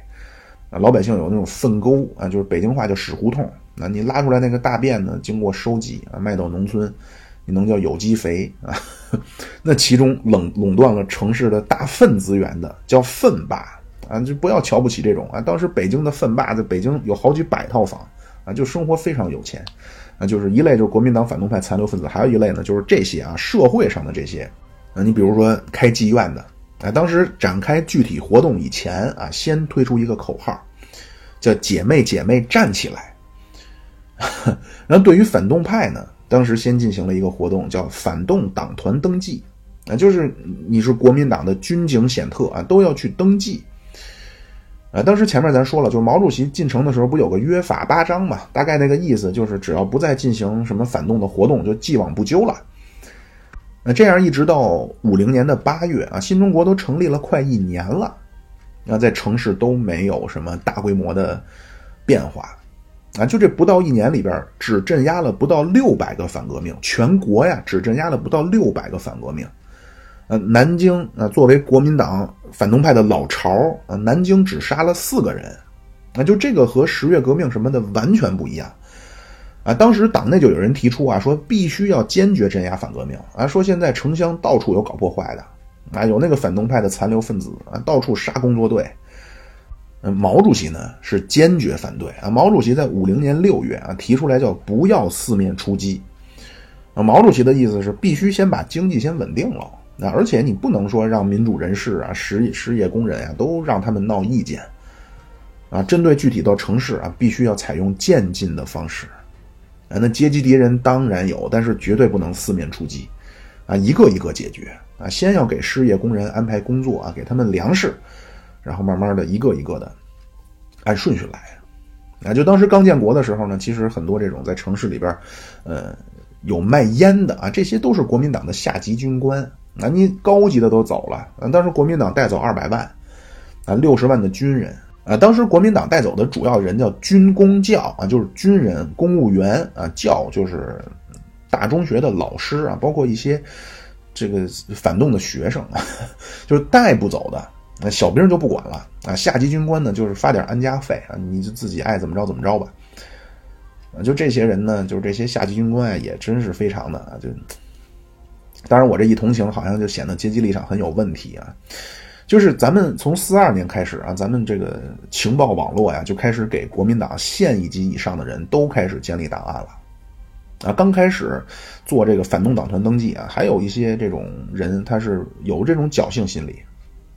啊，老百姓有那种粪沟啊，就是北京话叫屎胡同，那你拉出来那个大便呢，经过收集啊，卖到农村。你能叫有机肥啊？*laughs* 那其中垄垄断了城市的大粪资源的叫粪霸啊！就不要瞧不起这种啊！当时北京的粪霸在北京有好几百套房啊，就生活非常有钱啊。就是一类就是国民党反动派残留分子，还有一类呢就是这些啊社会上的这些啊。你比如说开妓院的啊，当时展开具体活动以前啊，先推出一个口号，叫“姐妹姐妹站起来”。*laughs* 然后对于反动派呢？当时先进行了一个活动，叫反动党团登记，啊，就是你是国民党的军警显特啊，都要去登记。啊，当时前面咱说了，就是毛主席进城的时候不有个约法八章嘛，大概那个意思就是只要不再进行什么反动的活动，就既往不咎了。那这样一直到五零年的八月啊，新中国都成立了快一年了，那在城市都没有什么大规模的变化。啊，就这不到一年里边，只镇压了不到六百个反革命，全国呀只镇压了不到六百个反革命。呃，南京啊，作为国民党反动派的老巢啊，南京只杀了四个人。啊，就这个和十月革命什么的完全不一样。啊，当时党内就有人提出啊，说必须要坚决镇压反革命啊，说现在城乡到处有搞破坏的，啊，有那个反动派的残留分子啊，到处杀工作队。嗯毛主席呢是坚决反对啊！毛主席在五零年六月啊提出来叫不要四面出击啊！毛主席的意思是必须先把经济先稳定了啊，而且你不能说让民主人士啊、实失业工人啊都让他们闹意见啊！针对具体到城市啊，必须要采用渐进的方式啊！那阶级敌人当然有，但是绝对不能四面出击啊！一个一个解决啊！先要给失业工人安排工作啊，给他们粮食。然后慢慢的一个一个的按顺序来，啊，就当时刚建国的时候呢，其实很多这种在城市里边，呃，有卖烟的啊，这些都是国民党的下级军官那，你高级的都走了啊，当时国民党带走二百万啊，六十万的军人啊，当时国民党带走的主要人叫军工教啊，就是军人、公务员啊，教就是大中学的老师啊，包括一些这个反动的学生啊，*laughs* 就是带不走的。那小兵就不管了啊，下级军官呢就是发点安家费啊，你就自己爱怎么着怎么着吧。啊，就这些人呢，就是这些下级军官啊，也真是非常的啊，就当然我这一同情，好像就显得阶级立场很有问题啊。就是咱们从四二年开始啊，咱们这个情报网络呀，就开始给国民党县一级以上的人都开始建立档案了啊。刚开始做这个反动党团登记啊，还有一些这种人他是有这种侥幸心理。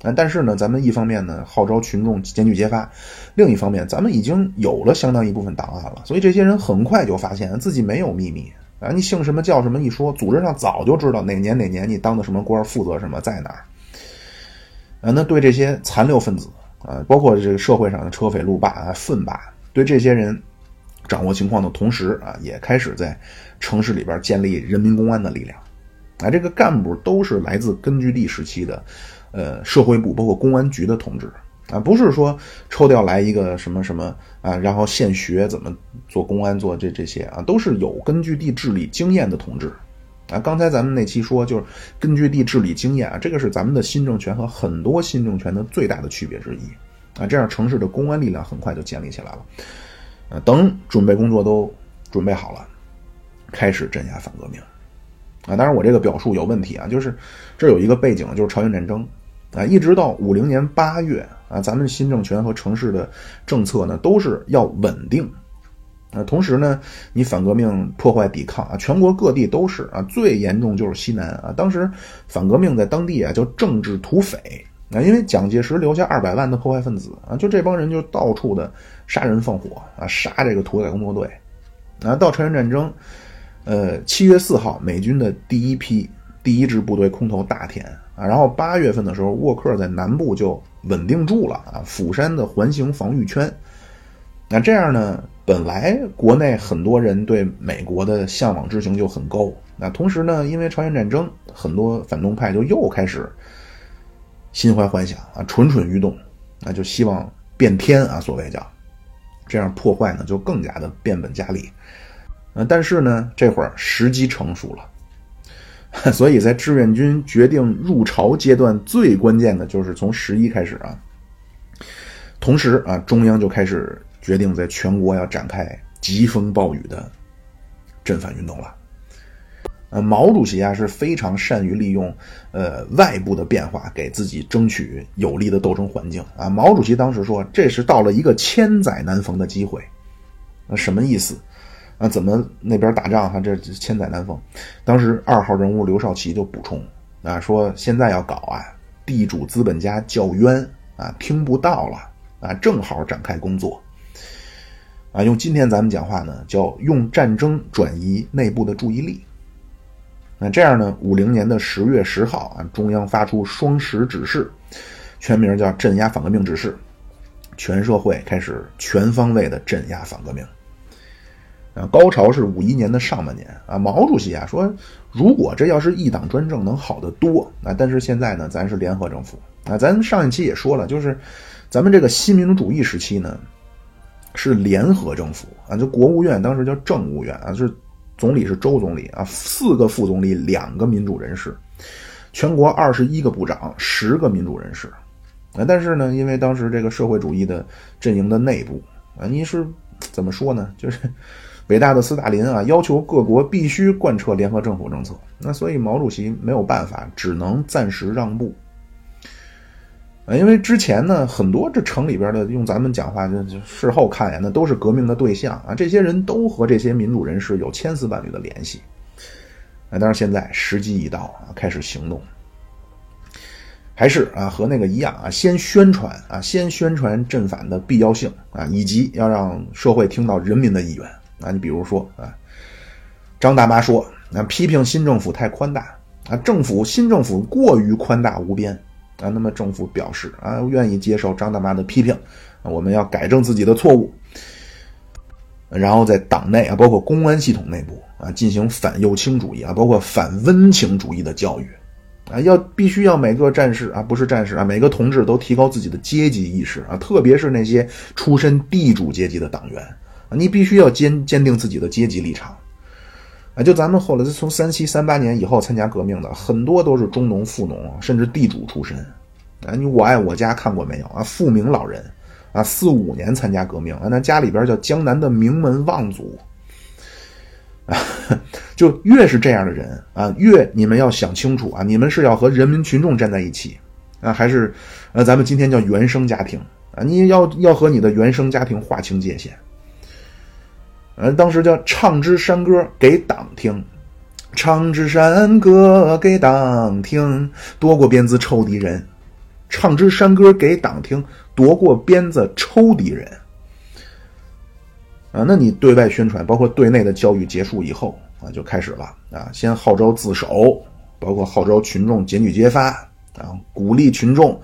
啊，但是呢，咱们一方面呢号召群众检举揭发，另一方面咱们已经有了相当一部分档案了，所以这些人很快就发现自己没有秘密啊，你姓什么叫什么一说，组织上早就知道哪年哪年你当的什么官，负责什么，在哪儿。啊，那对这些残留分子啊，包括这个社会上的车匪路霸啊、粪霸，对这些人掌握情况的同时啊，也开始在城市里边建立人民公安的力量。啊，这个干部都是来自根据地时期的，呃，社会部包括公安局的同志啊，不是说抽调来一个什么什么啊，然后现学怎么做公安做这这些啊，都是有根据地治理经验的同志。啊，刚才咱们那期说就是根据地治理经验啊，这个是咱们的新政权和很多新政权的最大的区别之一啊。这样城市的公安力量很快就建立起来了。呃，等准备工作都准备好了，开始镇压反革命。啊，当然我这个表述有问题啊，就是这有一个背景，就是朝鲜战争啊，一直到五零年八月啊，咱们新政权和城市的政策呢都是要稳定。啊，同时呢，你反革命破坏抵抗啊，全国各地都是啊，最严重就是西南啊。当时反革命在当地啊叫政治土匪啊，因为蒋介石留下二百万的破坏分子啊，就这帮人就到处的杀人放火啊，杀这个土改工作队啊。到朝鲜战争，呃，七月四号，美军的第一批第一支部队空投大田然后八月份的时候，沃克在南部就稳定住了啊，釜山的环形防御圈。那这样呢？本来国内很多人对美国的向往之情就很高，那同时呢，因为朝鲜战争，很多反动派就又开始心怀幻想啊，蠢蠢欲动，那就希望变天啊，所谓叫这样破坏呢，就更加的变本加厉。呃，但是呢，这会儿时机成熟了，*laughs* 所以在志愿军决定入朝阶段，最关键的就是从十一开始啊，同时啊，中央就开始。决定在全国要展开疾风暴雨的镇反运动了。呃，毛主席啊是非常善于利用呃外部的变化，给自己争取有利的斗争环境啊。毛主席当时说，这是到了一个千载难逢的机会。那什么意思？啊，怎么那边打仗哈？这千载难逢。当时二号人物刘少奇就补充啊，说现在要搞啊，地主资本家叫冤啊，听不到了啊，正好展开工作。啊，用今天咱们讲话呢，叫用战争转移内部的注意力。那这样呢，五零年的十月十号啊，中央发出双十指示，全名叫镇压反革命指示，全社会开始全方位的镇压反革命。啊，高潮是五一年的上半年啊，毛主席啊说，如果这要是一党专政，能好得多啊。但是现在呢，咱是联合政府啊，咱上一期也说了，就是咱们这个新民主主义时期呢。是联合政府啊，就国务院当时叫政务院啊，就是总理是周总理啊，四个副总理，两个民主人士，全国二十一个部长，十个民主人士啊。但是呢，因为当时这个社会主义的阵营的内部啊，你是怎么说呢？就是伟大的斯大林啊，要求各国必须贯彻联合政府政策，那所以毛主席没有办法，只能暂时让步。因为之前呢，很多这城里边的，用咱们讲话就就事后看呀，那都是革命的对象啊。这些人都和这些民主人士有千丝万缕的联系。啊，但是现在时机已到啊，开始行动。还是啊，和那个一样啊，先宣传啊，先宣传镇反的必要性啊，以及要让社会听到人民的意愿啊。你比如说啊，张大妈说，那批评新政府太宽大啊，政府新政府过于宽大无边。啊，那么政府表示啊，愿意接受张大妈的批评，我们要改正自己的错误，然后在党内啊，包括公安系统内部啊，进行反右倾主义啊，包括反温情主义的教育，啊，要必须要每个战士啊，不是战士啊，每个同志都提高自己的阶级意识啊，特别是那些出身地主阶级的党员，你必须要坚坚定自己的阶级立场。啊，就咱们后来从三七三八年以后参加革命的很多都是中农、富农，甚至地主出身。啊，你我爱我家看过没有啊？富明老人，啊，四五年参加革命，啊，那家里边叫江南的名门望族。啊，就越是这样的人啊，越你们要想清楚啊，你们是要和人民群众站在一起啊，还是呃，咱们今天叫原生家庭啊？你要要和你的原生家庭划清界限。嗯，当时叫唱支山歌给党听，唱支山歌给党听，夺过鞭子抽敌人。唱支山歌给党听，夺过鞭子抽敌人。啊，那你对外宣传，包括对内的教育结束以后，啊就开始了啊，先号召自首，包括号召群众检举揭发啊，鼓励群众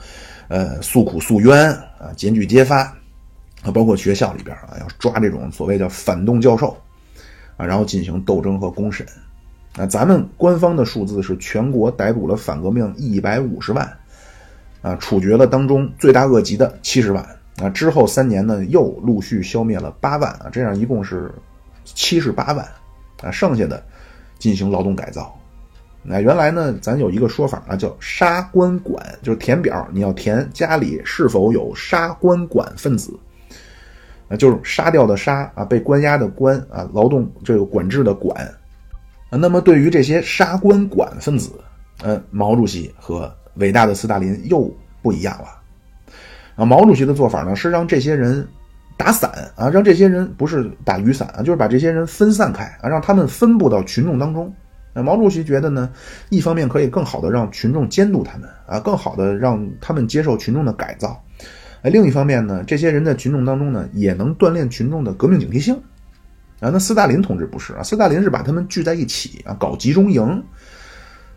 呃诉苦诉冤啊，检举揭发啊，包括学校里边啊要抓这种所谓叫反动教授啊，然后进行斗争和公审啊。咱们官方的数字是全国逮捕了反革命一百五十万啊，处决了当中罪大恶极的七十万。啊，之后三年呢，又陆续消灭了八万啊，这样一共是七十八万啊，剩下的进行劳动改造。那原来呢，咱有一个说法啊，叫杀官管，就是填表，你要填家里是否有杀官管分子啊，就是杀掉的杀啊，被关押的关啊，劳动这个管制的管啊。那么对于这些杀官管分子，嗯，毛主席和伟大的斯大林又不一样了。啊，毛主席的做法呢是让这些人打散啊，让这些人不是打雨伞啊，就是把这些人分散开啊，让他们分布到群众当中。那毛主席觉得呢，一方面可以更好的让群众监督他们啊，更好的让他们接受群众的改造。哎，另一方面呢，这些人在群众当中呢，也能锻炼群众的革命警惕性啊。那斯大林同志不是啊，斯大林是把他们聚在一起啊，搞集中营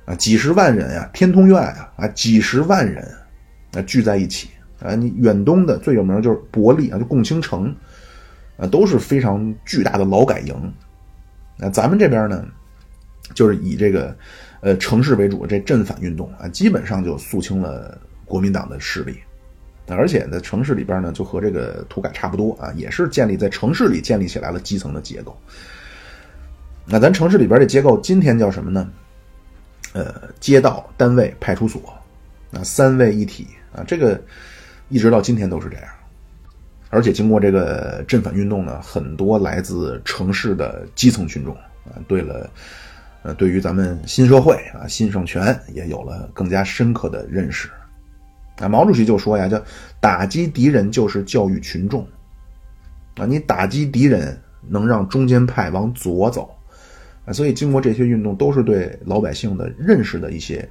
啊，几十万人啊，天通苑啊啊，几十万人啊聚在一起。啊，你远东的最有名的就是伯利啊，就共青城，啊，都是非常巨大的劳改营。那咱们这边呢，就是以这个呃城市为主，这镇反运动啊，基本上就肃清了国民党的势力。而且在城市里边呢，就和这个土改差不多啊，也是建立在城市里建立起来了基层的结构。那咱城市里边的结构今天叫什么呢？呃，街道、单位、派出所，啊，三位一体啊，这个。一直到今天都是这样，而且经过这个镇反运动呢，很多来自城市的基层群众啊，对了，呃，对于咱们新社会啊、新政权也有了更加深刻的认识。啊，毛主席就说呀，叫打击敌人就是教育群众啊，你打击敌人能让中间派往左走啊，所以经过这些运动，都是对老百姓的认识的一些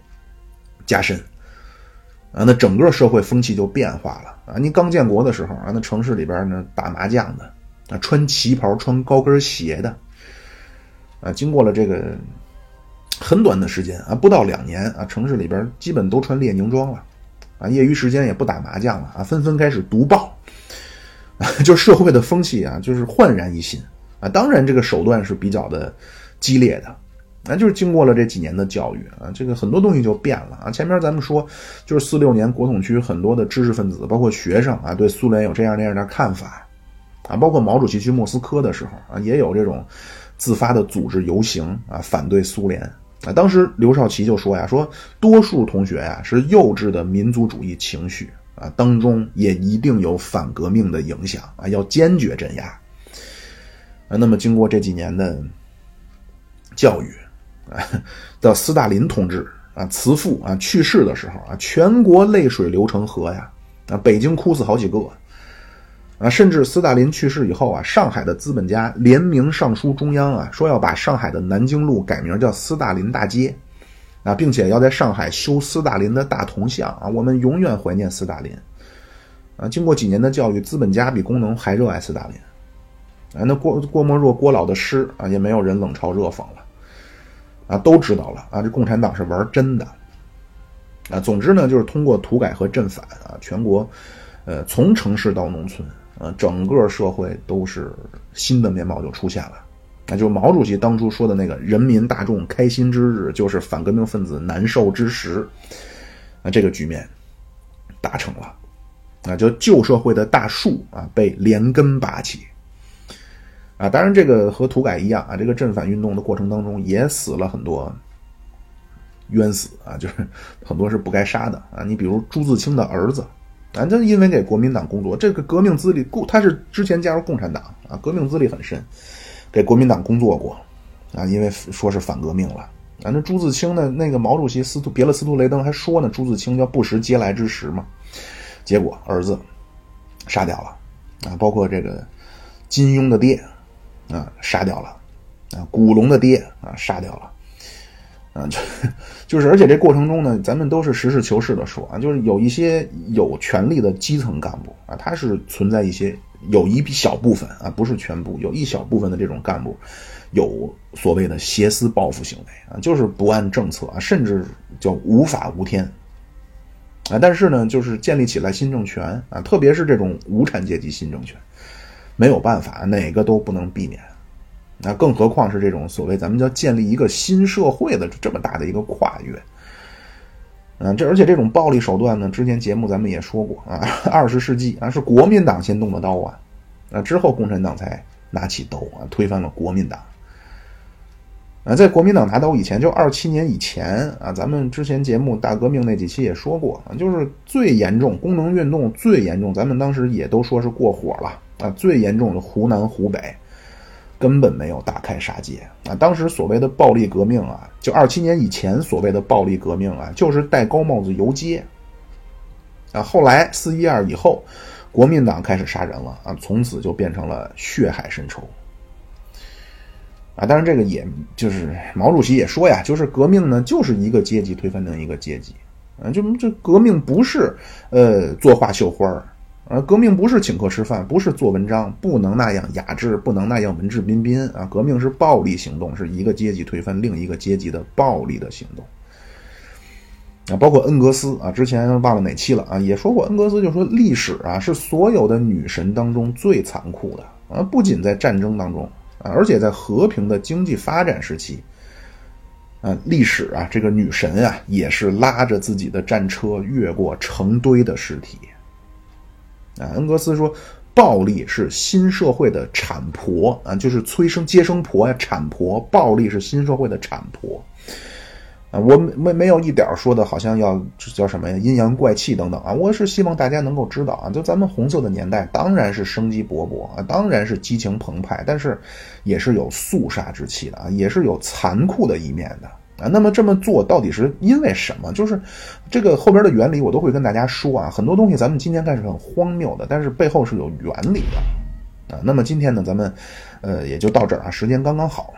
加深。啊，那整个社会风气就变化了啊！你刚建国的时候啊，那城市里边呢打麻将的，啊穿旗袍、穿高跟鞋的，啊，经过了这个很短的时间啊，不到两年啊，城市里边基本都穿列宁装了，啊，业余时间也不打麻将了啊，纷纷开始读报，啊，*laughs* 就社会的风气啊，就是焕然一新啊！当然，这个手段是比较的激烈的。那就是经过了这几年的教育啊，这个很多东西就变了啊。前面咱们说，就是四六年国统区很多的知识分子，包括学生啊，对苏联有这样那样的看法啊。包括毛主席去莫斯科的时候啊，也有这种自发的组织游行啊，反对苏联啊。当时刘少奇就说呀，说多数同学呀是幼稚的民族主义情绪啊，当中也一定有反革命的影响啊，要坚决镇压啊。那么经过这几年的教育。啊，到斯大林同志啊，慈父啊去世的时候啊，全国泪水流成河呀！啊，北京哭死好几个啊，甚至斯大林去世以后啊，上海的资本家联名上书中央啊，说要把上海的南京路改名叫斯大林大街啊，并且要在上海修斯大林的大铜像啊，我们永远怀念斯大林啊！经过几年的教育，资本家比工农还热爱斯大林啊！那郭郭沫若郭老的诗啊，也没有人冷嘲热讽了。啊，都知道了啊！这共产党是玩真的啊！总之呢，就是通过土改和镇反啊，全国，呃，从城市到农村呃，整个社会都是新的面貌就出现了。那就毛主席当初说的那个“人民大众开心之日，就是反革命分子难受之时”，啊，这个局面达成了，啊，就旧社会的大树啊被连根拔起。啊，当然，这个和土改一样啊，这个镇反运动的过程当中也死了很多冤死啊，就是很多是不该杀的啊。你比如朱自清的儿子，啊，他因为给国民党工作，这个革命资历共，他是之前加入共产党啊，革命资历很深，给国民党工作过啊，因为说是反革命了啊。那朱自清呢，那个毛主席司徒别了司徒雷登还说呢，朱自清叫不识嗟来之食嘛，结果儿子杀掉了啊，包括这个金庸的爹。啊，杀掉了，啊，古龙的爹啊，杀掉了，啊，就 *laughs* 就是，而且这过程中呢，咱们都是实事求是的说啊，就是有一些有权力的基层干部啊，他是存在一些有一小部分啊，不是全部，有一小部分的这种干部有所谓的挟私报复行为啊，就是不按政策啊，甚至叫无法无天啊。但是呢，就是建立起来新政权啊，特别是这种无产阶级新政权，没有办法，哪个都不能避免。那更何况是这种所谓咱们叫建立一个新社会的这么大的一个跨越，嗯，这而且这种暴力手段呢，之前节目咱们也说过啊，二十世纪啊是国民党先动的刀啊，啊之后共产党才拿起刀啊推翻了国民党，啊在国民党拿刀以前，就二七年以前啊，咱们之前节目大革命那几期也说过啊，就是最严重工农运动最严重，咱们当时也都说是过火了啊，最严重的湖南湖北。根本没有大开杀戒啊！当时所谓的暴力革命啊，就二七年以前所谓的暴力革命啊，就是戴高帽子游街啊。后来四一二以后，国民党开始杀人了啊，从此就变成了血海深仇啊。当然，这个也就是毛主席也说呀，就是革命呢，就是一个阶级推翻另一个阶级啊，就这革命不是呃作画绣花儿。而革命不是请客吃饭，不是做文章，不能那样雅致，不能那样文质彬彬啊！革命是暴力行动，是一个阶级推翻另一个阶级的暴力的行动啊！包括恩格斯啊，之前忘了哪期了啊，也说过，恩格斯就说历史啊是所有的女神当中最残酷的啊！不仅在战争当中啊，而且在和平的经济发展时期啊，历史啊这个女神啊也是拉着自己的战车越过成堆的尸体。啊，恩格斯说，暴力是新社会的产婆啊，就是催生接生婆呀，产婆。暴力是新社会的产婆啊，我没没有一点说的好像要叫什么呀，阴阳怪气等等啊。我是希望大家能够知道啊，就咱们红色的年代，当然是生机勃勃啊，当然是激情澎湃，但是也是有肃杀之气的啊，也是有残酷的一面的。啊，那么这么做到底是因为什么？就是这个后边的原理，我都会跟大家说啊。很多东西咱们今天看是很荒谬的，但是背后是有原理的啊。那么今天呢，咱们呃也就到这儿啊，时间刚刚好。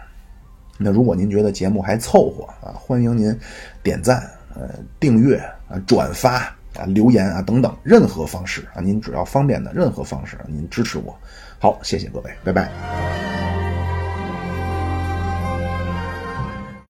那如果您觉得节目还凑合啊，欢迎您点赞、呃订阅啊、转发啊、留言啊等等任何方式啊，您只要方便的任何方式，您支持我。好，谢谢各位，拜拜。